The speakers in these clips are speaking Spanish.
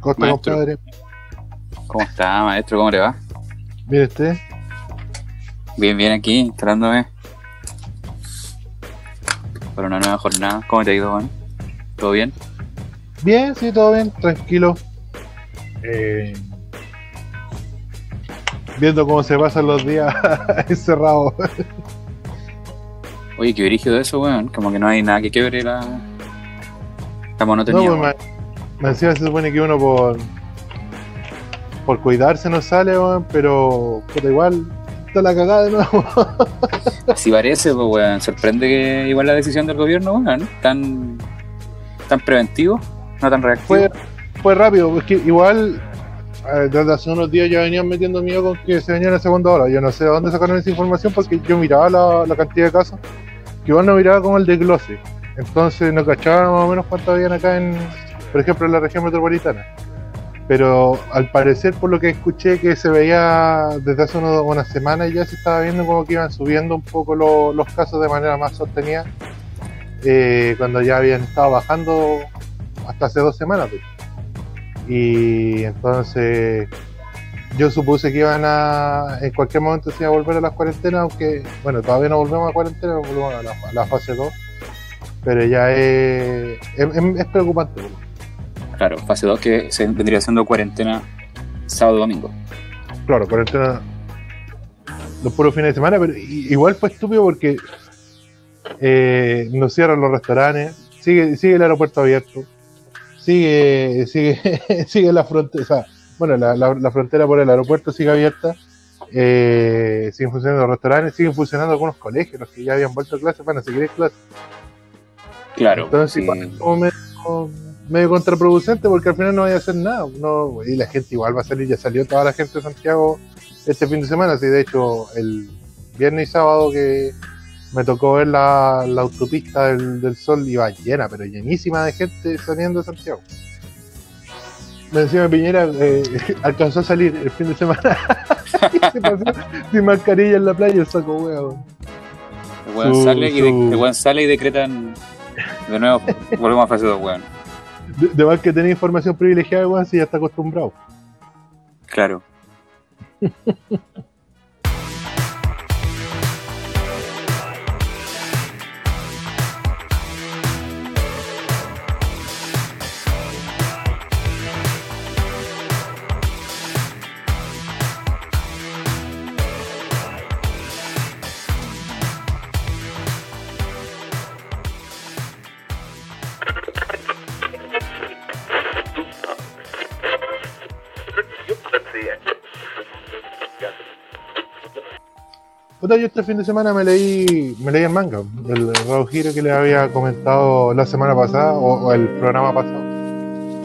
¿Cómo está, Maestro. compadre? ¿Cómo está, maestro? ¿Cómo le va? Mire usted. Bien, bien aquí, instalándome para una nueva jornada. ¿Cómo te ha ido, Juan? ¿Todo bien? Bien, sí, todo bien, tranquilo. Eh, viendo cómo se pasan los días encerrados. Oye, qué brígido eso, weón. Como que no hay nada que quebre la, la No, pues, me, me encima se supone que uno por por cuidarse no sale, weón, pero puta, igual está la cagada de nuevo. Así parece, pues, weón. Sorprende que igual la decisión del gobierno, weón, tan, tan preventivo, no tan reactivo. fue, fue rápido, porque igual eh, desde hace unos días ya venían metiendo miedo con que se venía la segunda ola. Yo no sé de dónde sacaron esa información porque yo miraba la, la cantidad de casos, que igual no miraba como el desglose. Entonces no cachaba más o menos cuánto habían acá en, por ejemplo, en la región metropolitana. Pero al parecer, por lo que escuché, que se veía desde hace unos- unas semanas ya se estaba viendo como que iban subiendo un poco lo- los casos de manera más sostenida, eh, cuando ya habían estado bajando hasta hace dos semanas. pues. Y entonces yo supuse que iban a, en cualquier momento se iba a volver a las cuarentenas, aunque, bueno, todavía no volvemos a cuarentena, volvemos a la, a la fase 2, pero ya es, es, es preocupante. Claro, fase 2 que se vendría siendo cuarentena sábado domingo. Claro, cuarentena los puros fines de semana, pero igual fue estúpido porque eh, nos cierran los restaurantes, sigue, sigue el aeropuerto abierto, sigue, sigue, sigue la frontera, o sea, bueno, la, la- la frontera por el aeropuerto sigue abierta, eh, siguen funcionando los restaurantes, siguen funcionando algunos colegios, los que ya habían vuelto a clases, van a seguir en clases. Claro, Entonces, igual es como medio, medio contraproducente porque al final no vaya a hacer nada. No, y la gente igual va a salir, ya salió toda la gente de Santiago este fin de semana. Sí, de hecho, el viernes y sábado que me tocó ver la, la autopista del, del Sol iba llena, pero llenísima de gente saliendo de Santiago. Me decía Piñera, eh, alcanzó a salir el fin de semana y se pasó sin mascarilla en la playa el saco huevo. De- weón sale y decretan de nuevo, volvemos a fase 2, weón. De, de más que tenía información privilegiada, weón, si ya está acostumbrado. Claro. Puta, yo este fin de semana me leí, me leí el manga, el Raw Hero que les había comentado la semana pasada o, o el programa pasado.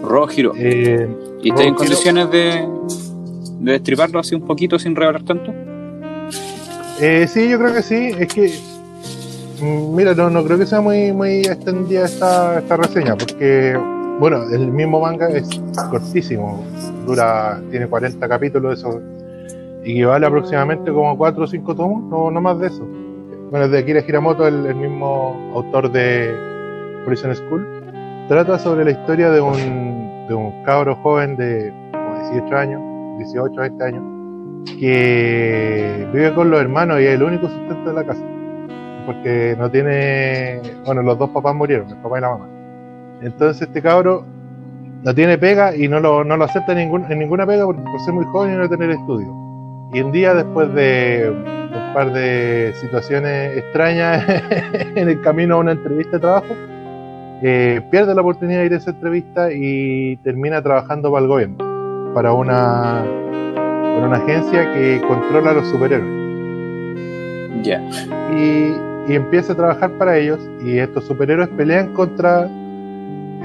Rojo giro. Eh, ¿Y estás en condiciones de, de destriparlo así un poquito sin revelar tanto? eh, sí, yo creo que sí. Es que, mm, mira, no, no creo que sea muy, muy extendida esta, esta reseña, porque, bueno, el mismo manga es cortísimo, dura, tiene 40 capítulos, eso equivale aproximadamente como 4 o 5 tomos, no, no más de eso. Bueno, es de Akira Hiramoto, el, el mismo autor de Prison School. Trata sobre la historia de un, de un cabro joven de como 18 años, 18, 20 años, que vive con los hermanos y es el único sustento de la casa. Porque no tiene. Bueno, los dos papás murieron, el papá y la mamá. Entonces este cabro no tiene pega y no lo, no lo acepta en, ningún- en ninguna pega por, por ser muy joven y no tener estudio. Y un día, después de un par de situaciones extrañas en el camino a una entrevista de trabajo, eh, pierde la oportunidad de ir a esa entrevista y termina trabajando para el gobierno, para una, para una agencia que controla a los superhéroes. Ya. Y, y empieza a trabajar para ellos y estos superhéroes pelean contra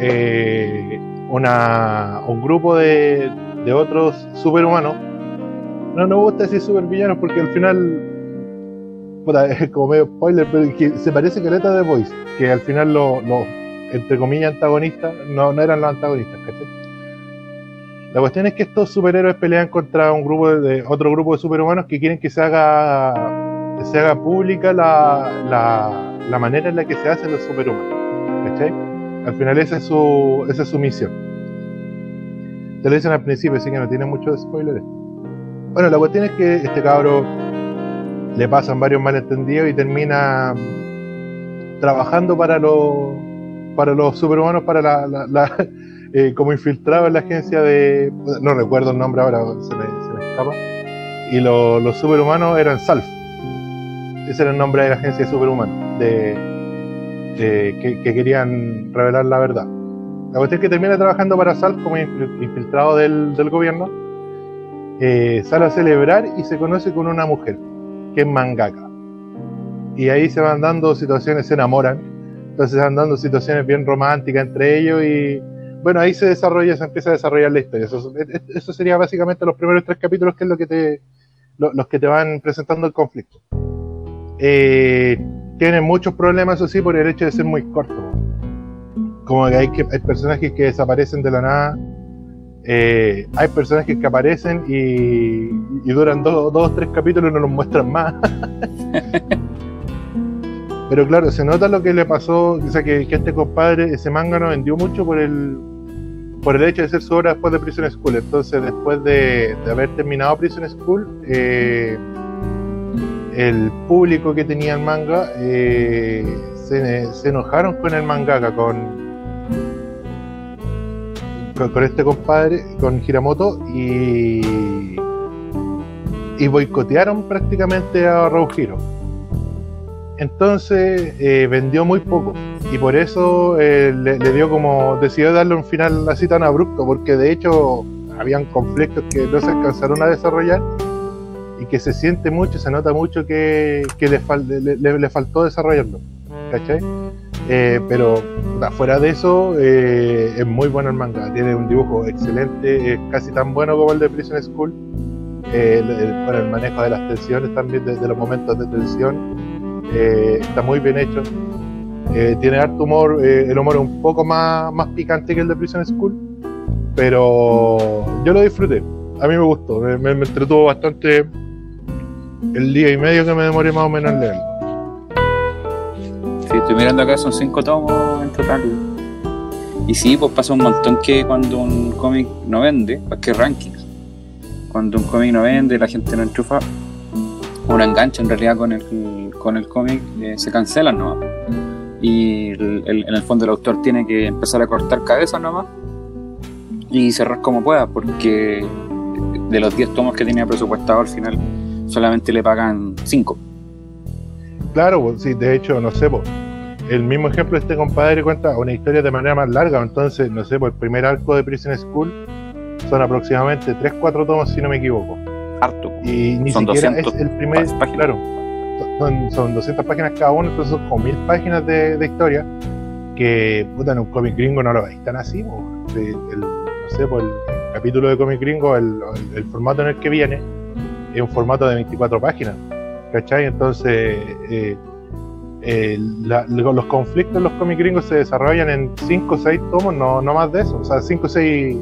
eh, una, un grupo de, de otros superhumanos. No nos gusta decir supervillanos porque al final, es como medio spoiler, pero que se parece caleta de Voice, que al final los, entre comillas, antagonistas no, no eran los antagonistas, ¿cachai? La cuestión es que estos superhéroes pelean contra un grupo de, otro grupo de superhumanos que quieren que se haga que se haga pública la, la, la manera en la que se hacen los superhumanos. ¿Cachai? Al final esa es su, esa es su misión. Te lo dicen al principio, así que no tiene muchos spoilers. Bueno, la cuestión es que este cabro le pasan varios malentendidos y termina trabajando para los para los superhumanos, para la, eh, como infiltrado en la agencia de no recuerdo el nombre ahora, se me, escapa. Y los superhumanos eran Salf. Ese era el nombre de la agencia de superhumanos, de, que, querían revelar la verdad. La cuestión es que termina trabajando para Salf como infiltrado del, del gobierno. Eh, sale a celebrar y se conoce con una mujer que es mangaka. Y ahí se van dando situaciones, se enamoran, entonces se van dando situaciones bien románticas entre ellos y bueno, ahí se desarrolla, se empieza a desarrollar la historia. Eso, sería básicamente los primeros tres capítulos que es lo que te, los que te van presentando el conflicto. Eh, tiene muchos problemas, eso sí, por el hecho de ser muy corto. Como que hay, que, hay personajes que desaparecen de la nada eh, hay personajes que aparecen y, duran dos o tres capítulos y no los muestran más. Pero claro, se nota lo que le pasó, o sea, que, este compadre, ese manga no vendió mucho por el por el hecho de ser su obra después de Prison School. Entonces, después de, haber terminado Prison School, eh, el público que tenía el manga eh, se, se enojaron con el mangaka, con, con, este compadre, con Hiramoto, y, y boicotearon prácticamente a Hiro Entonces eh, vendió muy poco y por eso eh, le, dio como, decidió darle un final así tan abrupto, porque de hecho habían conflictos que no se alcanzaron a desarrollar y que se siente mucho, se nota mucho que, le, le, le faltó desarrollarlo. ¿Cachai? Eh, pero fuera de eso, eh, es muy bueno el manga. Tiene un dibujo excelente, es casi tan bueno como el de Prison School. Eh, el, el, manejo de las tensiones también, de, los momentos de tensión, está muy bien hecho. tiene harto humor, el humor es un poco más, más picante que el de Prison School, pero yo lo disfruté. A mí me gustó, me, me entretuvo bastante el día y medio que me demoré más o menos en leerlo estoy mirando acá, son cinco tomos en total. Y sí, pues pasa un montón que cuando un cómic no vende, que rankings, cuando un cómic no vende, la gente no enchufa, no engancha en realidad con el, con el cómic, eh, se cancelan nomás. Y en el fondo el autor tiene que empezar a cortar cabezas nomás y cerrar como pueda, porque de los 10 tomos que tenía presupuestado al final solamente le pagan 5. Claro, pues, sí, de hecho, no sé, pues, el mismo ejemplo, este compadre cuenta una historia de manera más larga, entonces, no sé, por el primer arco de Prison School son aproximadamente 3-4 tomos, si no me equivoco. Harto. Y ni siquiera es el primer. Claro, son, son, 200 páginas cada uno, entonces son como 1000 páginas de, historia que, puta, en un cómic gringo no lo veis tan así, no sé, por el capítulo de cómic gringo, el, formato en el que viene es un formato de 24 páginas, ¿cachai? Entonces. Eh, eh, los conflictos en los cómics gringos se desarrollan en 5 o 6 tomos, no, no más de eso, o sea, 5 o 6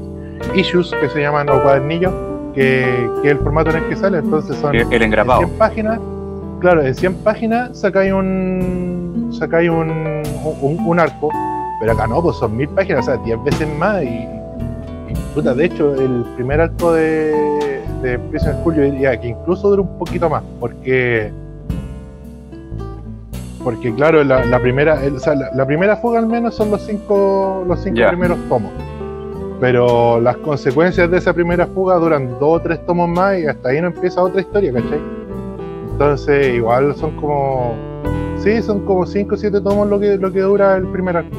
issues que se llaman o cuadernillos, que, que, es el formato en el que sale, entonces son el, 100 páginas, claro, en 100 páginas sacáis un sacáis un, un, arco, pero acá no, pues son 1000 páginas, o sea, 10 veces más y, puta, de hecho, el primer arco de, de Prison School yo diría que incluso dura un poquito más, porque porque claro, la, primera, la, primera fuga al menos son los cinco, los cinco primeros tomos. Pero las consecuencias de esa primera fuga duran dos o tres tomos más y hasta ahí no empieza otra historia, ¿cachai? Entonces igual son como. Sí, son como cinco o siete tomos lo que, lo que dura el primer arco.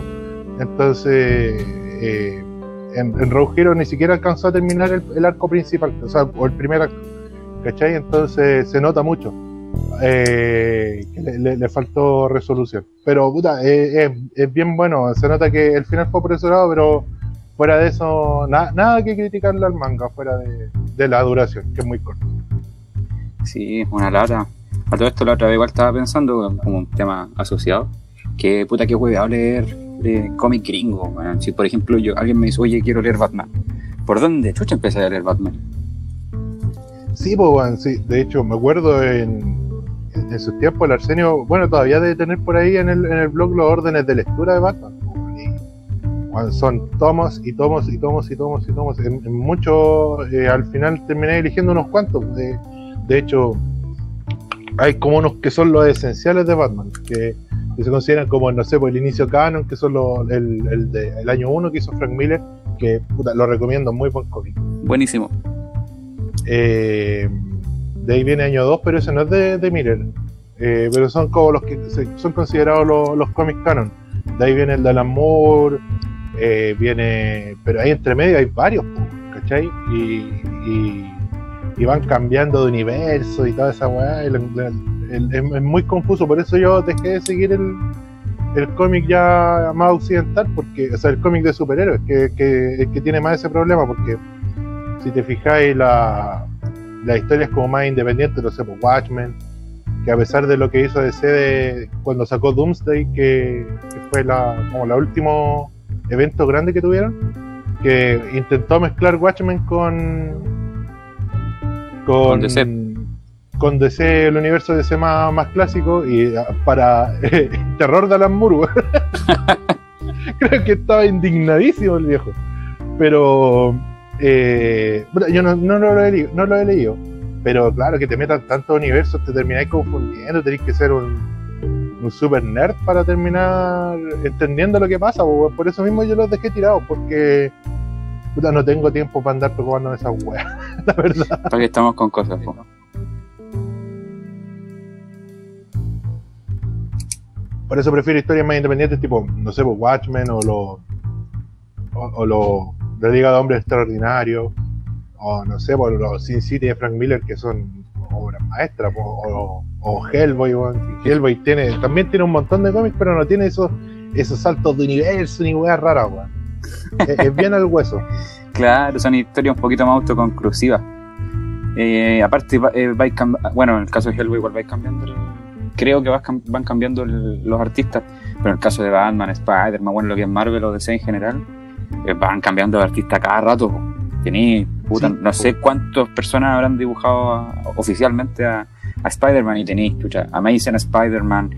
Entonces, eh, en, en Rogue Hero ni siquiera alcanzó a terminar el, el arco principal, o sea, o el primer arco. ¿Cachai? Entonces se nota mucho eh, le, faltó resolución. Pero puta, eh, es, bien bueno, se nota que el final fue apresurado, pero fuera de eso, nada que criticarle al manga, fuera de, la duración, que es muy corto. Sí, una lata. A todo esto la otra vez igual estaba pensando como un tema asociado, que puta que a leer de cómic gringo, Si por ejemplo yo, alguien me dice, oye, quiero leer Batman, ¿por dónde chucha empecé a leer Batman? Sí, pues, sí. De hecho, me acuerdo en, en su tiempo el Arsenio, bueno, todavía debe tener por ahí en el, en el blog los órdenes de lectura de Batman. Cuando son tomos y tomos y tomos y tomos y tomos. En, en muchos, eh, al final terminé eligiendo unos cuantos. De, de hecho, hay como unos que son los esenciales de Batman, que, se consideran como, no sé, por el inicio canon, que son los, el, el de el año 1 que hizo Frank Miller, que puta, lo recomiendo, muy buen cómic. Buenísimo. Eh, de ahí viene año 2, pero ese no es de, de Miller. Eh, pero son como los que son considerados los, los cómics canon. De ahí viene el de Alan Moore, eh, viene. Pero ahí entre medio hay varios, ¿cachai? Y, van cambiando de universo y toda esa weá. es muy confuso, por eso yo dejé de seguir el, el cómic ya más occidental, porque, o sea, el cómic de superhéroes, que, que, que tiene más ese problema, porque si te fijáis, la, las historias como más independientes, no sé, pues Watchmen, que a pesar de lo que hizo DC de- cuando sacó Doomsday, que, que fue la, como el último evento grande que tuvieron, que intentó mezclar Watchmen con con, Con DC. con DC, el universo DC más, más clásico, y ah, para terror de Alan Moore, creo que estaba indignadísimo el viejo. Pero eh, yo no, no lo he, leído- no lo he leído. Pero claro, que te metan tantos universos, te termináis confundiendo, tenéis que ser un, un super nerd para terminar entendiendo lo que pasa. po, Por eso mismo yo los dejé tirados, porque puta, no tengo tiempo para andar preocupándome de esas weas, la verdad. Para que estamos con cosas. po. Por eso prefiero historias más independientes, tipo, no sé, Watchmen o los. O, o los. La Liga de Hombres Extraordinarios. O no sé, por los Sin City de Frank Miller, que son obras maestras. O, o Hellboy, weón. Hellboy tiene, también tiene un montón de cómics, pero no tiene esos, esos saltos de universo ni weas raras, weón. es, bien al hueso. Claro, son historias un poquito más autoconclusivas. Eh, aparte, eh, vais bueno, en el caso de Hellboy igual vais cambiando, creo que van cambiando los artistas, pero en el caso de Batman, Spider-Man, bueno, lo que es Marvel o DC en general, van cambiando de artista cada rato. Tení, puta, Sí, no sé cuántas personas habrán dibujado a- oficialmente a, a Spider-Man y tenéis, chucha, Amazing Spider-Man,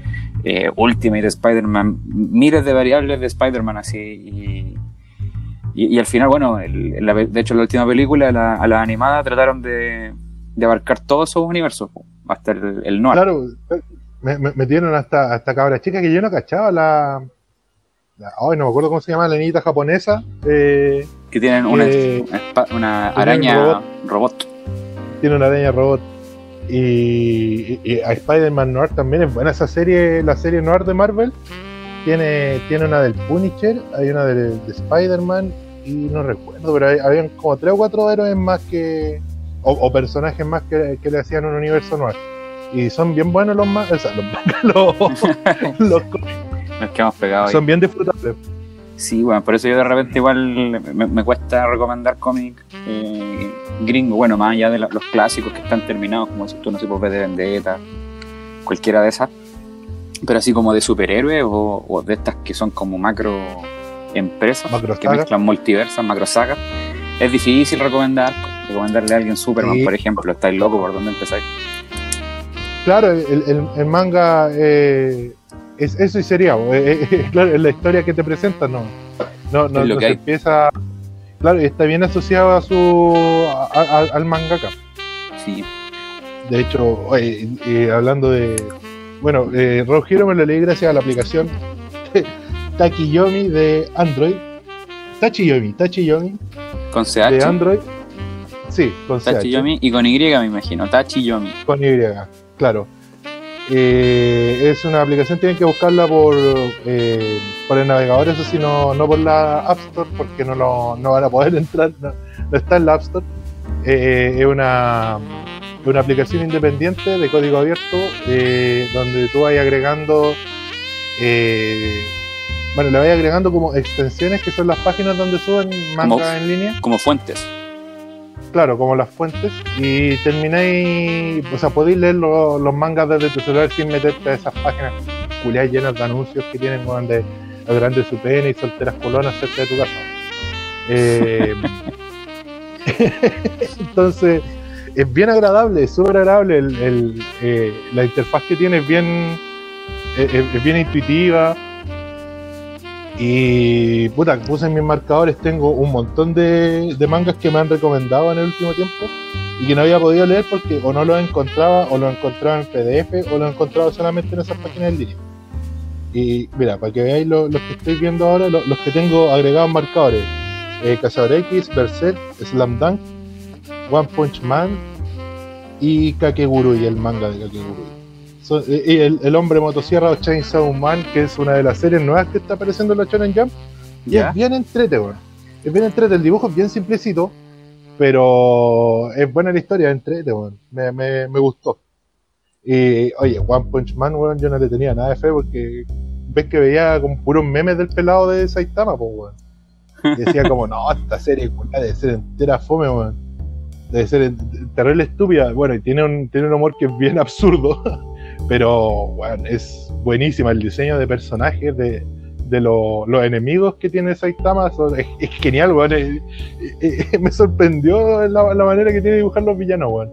eh, Ultimate Spider-Man, miles de variables de Spider-Man así y, y, y al final, bueno, el- la- de hecho, la última película, la, a la animada, trataron de, de abarcar todos esos universos, hasta el, el noir. Claro, me, me metieron hasta, hasta cabra chica que yo no cachaba la. Ay, no me acuerdo cómo se llama la niñita japonesa. Eh, Que tienen una, Eh, una araña robot. robot. tiene una araña robot. Y, y- y a Spider-Man Noir también es buena esa serie, la serie Noir de Marvel. Tiene, tiene una del Punisher, hay una de, de Spider-Man y no recuerdo, pero hay- habían como tres o cuatro héroes más que. o, o personajes más que, que le hacían un universo Noir. Y son bien buenos los más. O sea, los, los, los Nos quedamos pegados ahí. son bien disfrutables. Sí, bueno, por eso yo de repente igual me, me cuesta recomendar cómics eh, gringos, bueno, más allá de la- los clásicos que están terminados, como si tú no sé, V de Vendetta, cualquiera de esas, pero así como de superhéroes o, o de estas que son como macro empresas Macro que mezclan multiversas, macro sagas, es difícil recomendar, recomendarle a alguien Superman, Sí. por ejemplo, estáis loco por dónde empezáis. Claro, el, el- el manga eh, es eso y sería, eh, eh, claro, es la historia que te presentan, no, no, no, no que se empieza, claro, está bien asociado a su a- a- al mangaka. Sí, De hecho, oye, hablando de, bueno, eh, Hero me lo leí gracias a la aplicación Takiyomi de Android, Tachiyomi, Tachiyomi con de CH, Android, sí, con CH. Tachiyomi y con Y me imagino, Tachiyomi. Con Y, claro. Eh, es una aplicación, tienen que buscarla por, eh, por el navegador, eso sí, no, no por la App Store, porque no, lo, no van a poder entrar, no, no está en la App Store. Eh, es una, una aplicación independiente de código abierto, eh, donde tú vas agregando, eh, bueno, le vas agregando como extensiones que son las páginas donde suben manga Como- en línea Como fuentes. Claro, como las fuentes, y termináis, o sea, podéis leer lo- los mangas desde tu celular sin meterte a esas páginas culiadas llenas de anuncios que tienen weón, de la grande su y solteras colonas cerca de tu casa. Eh, entonces, es bien agradable, es súper agradable, eh, la interfaz que tiene es bien, es- es bien intuitiva. Y puta, puse mis marcadores, tengo un montón de, mangas que me han recomendado en el último tiempo y que no había podido leer porque o no los encontraba o los encontraba en PDF o los encontraba solamente en esas páginas en línea. Y mira, para que veáis lo- los que estoy viendo ahora, lo- los que tengo agregados marcadores: eh, Cazador X, Berserk, Slam Dunk, One Punch Man y Kakegurui, el manga de Kakegurui. So- y el, el hombre motosierra o Chainsaw Man, que es una de las series nuevas que está apareciendo en la Shonen Jump, y es bien entrete, weón. Es bien entrete, el dibujo es bien simplecito, pero es buena la historia, es entrete, weón. Me, me, me gustó. Y oye, One Punch Man, weón, yo no le tenía nada de fe porque ves que veía como puros memes del pelado de Saitama, pues, weón. Y decía como, no, esta serie debe ser entera fome, weón. Debe ser terrible estúpida. Bueno, y tiene un, tiene un humor que es bien absurdo, pero, weón, es buenísima. El diseño de personajes, de, de lo- los enemigos que tiene Saitama, son- es, es genial, weón. Me sorprendió la, la manera que tiene de dibujar los villanos, weón.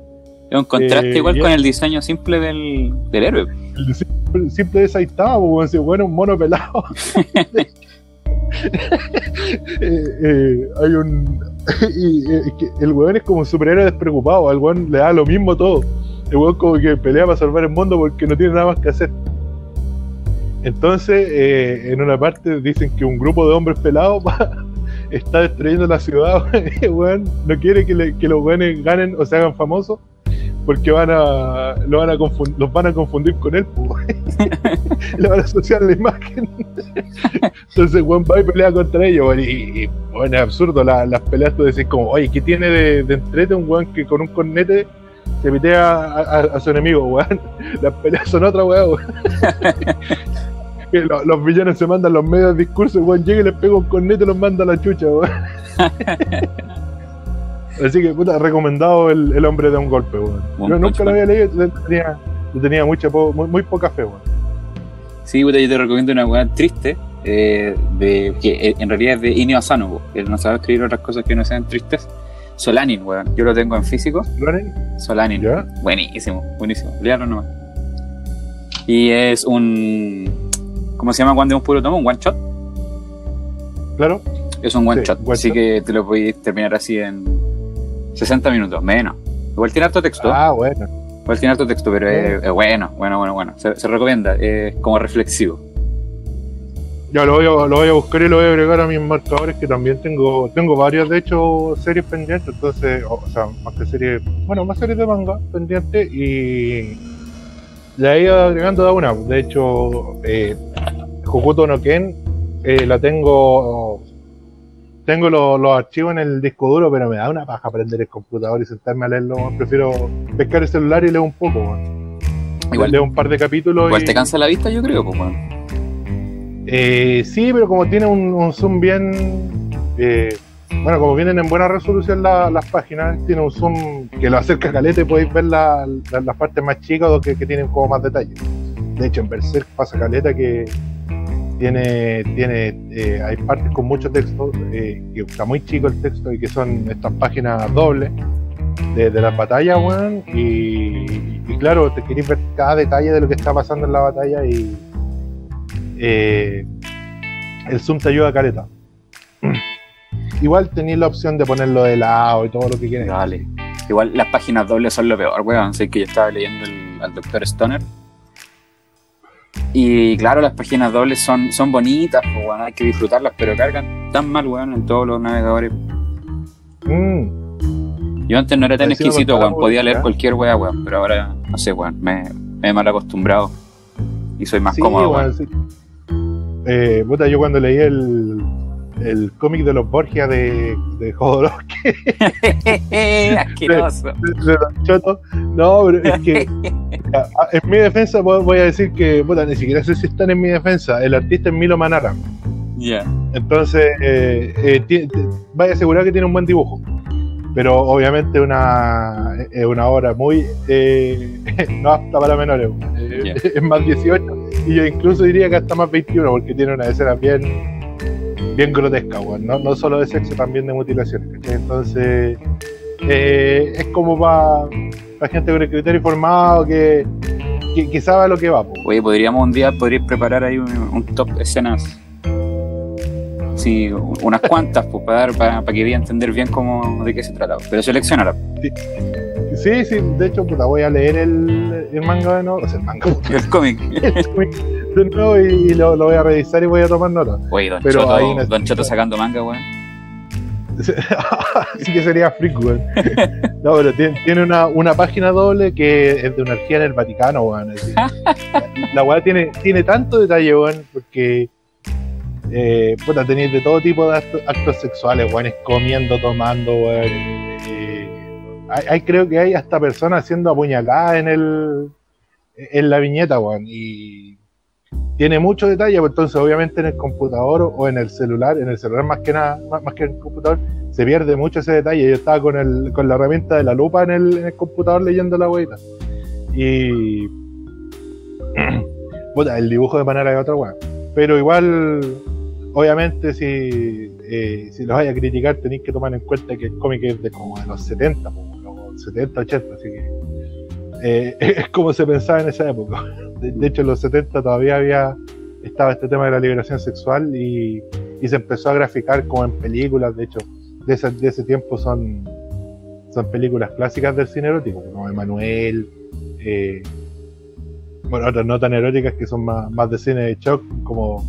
Es un contraste Eh, igual con el diseño simple del, del héroe. El diseño simple de Saitama, pues, weón, si bueno, un mono pelado. Eh, eh, hay un. y, que el weón es como un superhéroe despreocupado, al weón le da lo mismo todo. El weón como que pelea para salvar el mundo porque no tiene nada más que hacer. Entonces, eh, en una parte dicen que un grupo de hombres pelados va- está destruyendo la ciudad, weón. No quiere que, le- que los weones ganen o se hagan famosos porque van a, lo van a los van a confundir con él, pues, le van a asociar la imagen. Entonces, Juan va y pelea contra ellos, weón, y, y, bueno, es absurdo la- las peleas. Tú decís, como, oye, ¿qué tiene de, de entrete un weón que con un cornete se pitea a, a- a su enemigo, weón? Las peleas son otra weón, weón. Que lo- los villanos se mandan los medios discursos, weón, llega y les pega un cornete y los manda a la chucha, weón. Así que, puta, recomendado el, el hombre de un golpe, weón. Yo nunca lo había leído, le tenía, le tenía mucha, po- muy, muy poca fe, weón. Sí, puta, yo te recomiendo una weá triste, eh, de, que eh, en realidad es de Inio Asano, él no sabe escribir otras cosas que no sean tristes. Solanin, weón. Yo lo tengo en físico. Solanin. ¿Ya? Buenísimo, buenísimo. Léalo nomás. Y es un. ¿Cómo se llama cuando es un puro tomo? Un one shot. Claro. Es un one Sí, shot. one así shot. que te lo podéis terminar así en 60 minutos, menos. Igual tiene harto texto. Ah, bueno. Igual tiene harto texto, pero es, es bueno, bueno, bueno, bueno. Se, se recomienda, es como reflexivo. Ya lo voy, a, lo voy a buscar y lo voy a agregar a mis marcadores que también tengo tengo varias de hecho series pendientes entonces o, o sea más que series bueno más series de manga pendientes y la he ido agregando de una de hecho eh, Hokuto no Ken eh, la tengo tengo lo- los archivos en el disco duro pero me da una paja prender el computador y sentarme a leerlo prefiero pescar el celular y leer un poco. Igual, leo un par de capítulos igual y- te cansa la vista, yo creo, pues, bueno. Eh, sí, pero como tiene un, zoom bien. eh, bueno, como vienen en buena resolución la- las páginas, tiene un zoom que lo acerca caleta y podéis ver la- la- las partes más chicas que, tienen como más detalle. De hecho, en Berserk pasa caleta que tiene. tiene eh, hay partes con mucho texto, eh, que está muy chico el texto y que son estas páginas dobles de, de las batallas, weón. Y, y claro, te queréis ver cada detalle de lo que está pasando en la batalla y eh, el zoom te ayuda a caleta. Igual tenéis la opción de ponerlo de lado y todo lo que quieras. Vale. Igual las páginas dobles son lo peor, weón. Sé que yo estaba leyendo el- al Dr. Stoner. Y claro, las páginas dobles son, son bonitas, pues, weón, hay que disfrutarlas, pero cargan tan mal, weón, en todos los navegadores. Mm, Yo antes no era tan exquisito, weón, podía leer publicidad. cualquier weá, weón, pero ahora, no sé, weón, me, me he mal acostumbrado y soy más sí, cómodo, sí. Eh, puta, yo cuando leí el, el cómic de los Borgia de, de Jodorowsky, Asqueroso. de, de no, pero es que en mi defensa voy a decir que, puta, ni siquiera sé si están en mi defensa. El artista es Milo Manara. Ya. Entonces, eh, eh, vaya a asegurar que tiene un buen dibujo. Pero obviamente una, es una obra muy eh, no apta para menores. Eh. Es más 18 y yo incluso diría que hasta más 21 porque tiene una escena bien bien grotesca. No, no solo de sexo, también de mutilaciones. ¿cachai? Entonces, eh, es como para la gente con el criterio formado que, que, que sabe a lo que va. po. Oye, podríamos un día, podríais preparar ahí un, un top escenas Sí, unas cuantas, pues, para, dar, para, para que vaya a entender bien cómo, de qué se trataba. Pero seleccionará. Sí, sí, de hecho, puta, voy a leer el, el manga de nuevo, o sea, el manga, El cómic. el cómic de nuevo y, y lo, lo voy a revisar y voy a tomar nota. Oye, Don Pero Choto, ahí Don Choto sacando manga, weón. Así que sería freak, weón. No, pero tiene, tiene una, una página doble que es de una orgía en el Vaticano, weón. La weá tiene, tiene tanto detalle, weón, porque eh, puta, tenéis de todo tipo de actos, actos sexuales, weón, comiendo, tomando, weón. Hay, creo que hay hasta personas siendo apuñaladas en el en la viñeta, weón. Y tiene mucho detalle, pues entonces obviamente en el computador o en el celular, en el celular más que nada, más, que en el computador, se pierde mucho ese detalle. Yo estaba con, el, con la herramienta de la lupa en el, en el computador leyendo la hueita. Y. Puta, el dibujo de manera de otra weá. Pero igual, obviamente, si, eh, si los vaya a criticar, tenéis que tomar en cuenta que el cómic es de como de los 70, po, los 70, 80, así que. eh, es como se pensaba en esa época. De, hecho, en los 70 todavía había. Estaba este tema de la liberación sexual y, se empezó a graficar como en películas. De hecho, de ese, tiempo son, son películas clásicas del cine erótico, como Emanuel, eh, bueno, otras no tan eróticas que son más, de cine de shock, como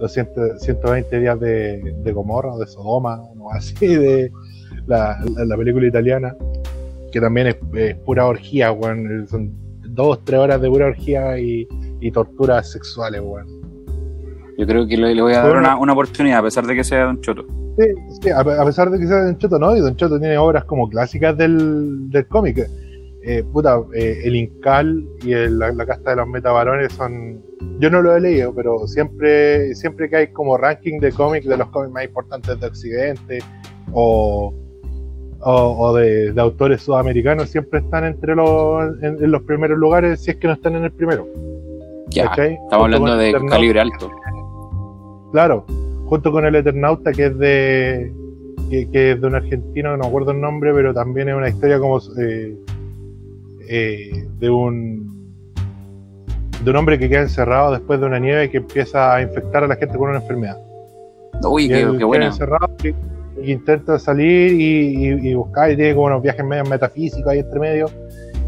los 100 120 días de, de Gomorra o de Sodoma, o así, de la película italiana, que también es, es pura orgía, weón, son dos, tres horas de pura orgía y, y torturas sexuales, weón. Yo creo que le, le voy a dar una, una oportunidad, a pesar de que sea Don Choto. Sí, sí, a, a pesar de que sea Don Choto, ¿no? Y Don Choto tiene obras como clásicas del, del cómic. Eh, puta, eh, el Incal y el- la, la casta de los metabarones son. Yo no lo he leído, pero siempre, siempre que hay como ranking de cómics, de los cómics más importantes de Occidente o, o, o de, de autores sudamericanos, siempre están entre los, en, en los primeros lugares, si es que no están en el primero. Ya, ¿cachai? estamos Junto hablando de calibre alto. Claro, junto con el Eternauta, que es de que, que es de un argentino, no acuerdo el nombre, pero también es una historia como eh, eh, de un de un hombre que queda encerrado después de una nieve y que empieza a infectar a la gente con una enfermedad. Uy, qué, qué buena. encerrado y intenta salir y, y- y buscar y tiene como unos viajes medio metafísicos ahí entre medio.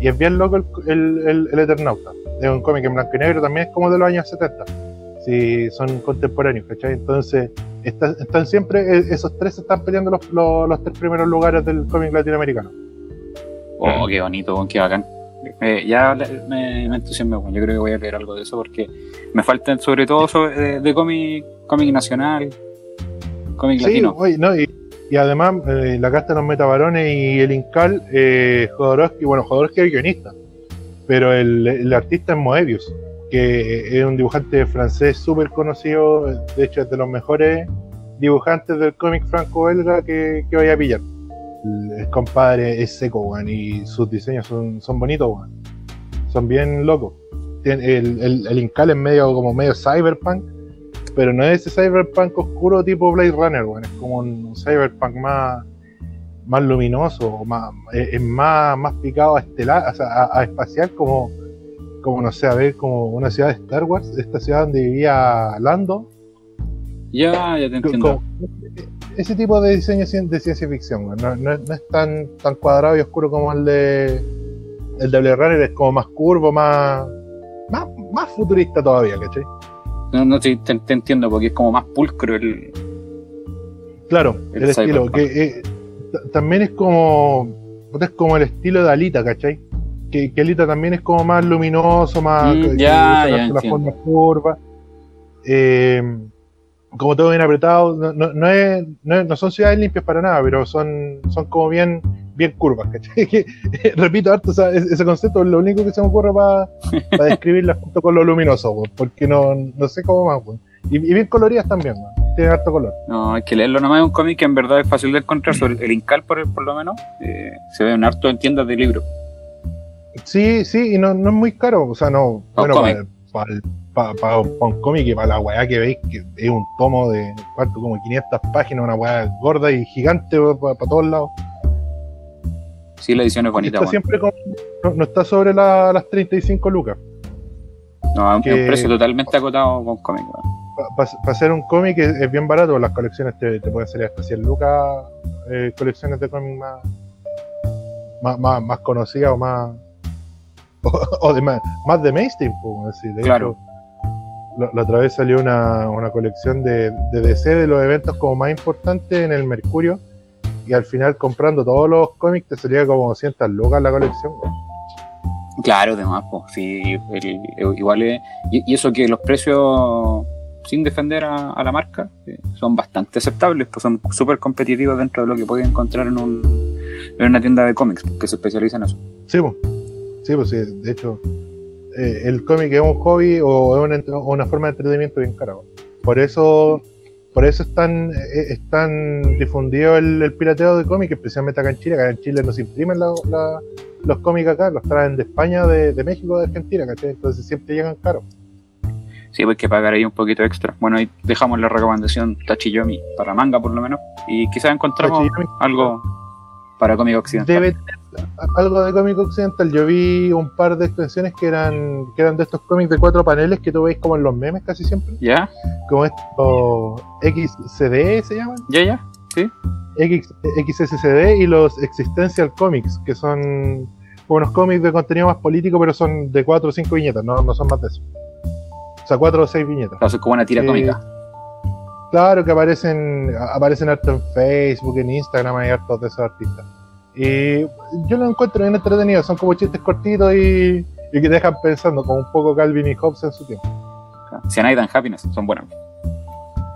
Y es bien loco el, el, el- el Eternauta. Es un cómic en blanco y negro, también es como de los años 70. Sí, son contemporáneos, ¿cachai? Entonces, está- están siempre, eh, esos tres están peleando los, los, los tres primeros lugares del cómic latinoamericano. Oh, qué bonito, qué bacán. Eh, ya me, me entusiasmé, weón. yo creo que voy a leer algo de eso porque me faltan sobre todo sobre, de, de cómic, cómic nacional, cómic Sí, latino. oye, no, y, y además, eh, la casta de los metabarones y el Incal, eh, Jodorowsky, bueno, Jodorowsky es guionista, pero el, el artista es Moebius, que es un dibujante francés súper conocido, de hecho es de los mejores dibujantes del cómic franco-belga que, que vaya a pillar. El, compadre es seco, weón, y sus diseños son, son bonitos, weón. Son bien locos. El, el, el Incal es medio como medio cyberpunk, pero no es ese cyberpunk oscuro tipo Blade Runner, weón. Es como un cyberpunk más, más luminoso, más, es, más, más picado a estelar, o sea, a, a espacial, como, como no sé, a ver, como una ciudad de Star Wars, esta ciudad donde vivía Lando. Ya, ya te entiendo. como- ese tipo de diseño de ciencia ficción, no es tan, tan cuadrado y oscuro como el de el de Blade Runner, es como más curvo, más, más, más futurista todavía, ¿cachai? No, no te, te- te entiendo porque es como más pulcro el. Claro, El el, estilo. Que, eh, también es como. Es como el estilo de Alita, ¿cachai? Que, que Alita también es como más luminoso, más. Mm, que ya, ya entiendo. formas curvas. Eh, como todo bien apretado. No, no, es- no son ciudades limpias para nada, pero son, son como bien, bien curvas, ¿cachai? Que, repito harto, o sea, ese concepto es lo único que se me ocurre para describirla junto con lo luminoso, porque no, no sé cómo más. Y, y bien coloridas también. Tienen harto color. No, hay que leerlo nomás. Es un cómic que en verdad es fácil de encontrar. Sobre el Incal, por, por lo menos, eh, se ve en harto en tiendas de libros. Sí, sí, y no, no es muy caro, o sea, no, Pa' bueno, para un cómic y para la weá que veis, que es un tomo de, ¿cuánto? Como 500 páginas, una weá gorda y gigante para todos lados. Sí, la edición es bonita, está siempre no, no está sobre la- las 35 lucas. No, es un precio totalmente acotado con cómic, para hacer un cómic es, es bien barato, las colecciones te, te pueden salir hasta 100 lucas, eh, colecciones de cómics más, más, más, más conocidas o más. O, o de más, más de mainstream, así. De Claro. hecho, la otra vez salió una, una colección de, de DC de los eventos como más importantes en el Mercurio. Y al final comprando todos los cómics te salía como 200 lucas la colección. güey. Claro, además, pues, sí, el- el- igual es- y, y eso que los precios, sin defender a, a la marca, eh, son bastante aceptables, pues son súper competitivos dentro de lo que puedes encontrar en, un, en una tienda de cómics que se especializa en eso. Sí, pues. Sí, pues sí. De hecho, eh, el cómic es un hobby o es una, forma de entretenimiento bien cara. Por eso, por eso es tan, eh, es tan difundido el, el pirateo de cómics, especialmente acá en Chile. Acá en Chile no se imprimen la- la- los cómics acá, los traen de España, de, de México, de Argentina, ¿cachai? Entonces siempre llegan caros. Sí, pues hay que pagar ahí un poquito extra. Bueno, ahí dejamos la recomendación Tachiyomi para manga por lo menos. Y quizás encontramos Tachiyomi. algo para cómic occidental. Debe algo de cómic occidental. Yo vi un par de extensiones que eran, que eran de estos cómics de cuatro paneles que tú veis como en los memes casi siempre. ¿Ya? Como estos XCD se llaman. ¿Ya, ya? ¿Sí? X, XSCD y los Existential Comics, que son unos cómics de contenido más político, pero son de 4 o 5 viñetas, no, no son más de eso. O sea, 4 o 6 viñetas. Claro, es como una tira Eh, cómica. Claro que aparecen, aparecen harto en Facebook, en Instagram, hay hartos de esos artistas. Y yo lo encuentro bien entretenido, son como chistes cortitos y, y que te dejan pensando, como un poco Calvin y Hobbes en su tiempo. Cyanide and Happiness, son buenos.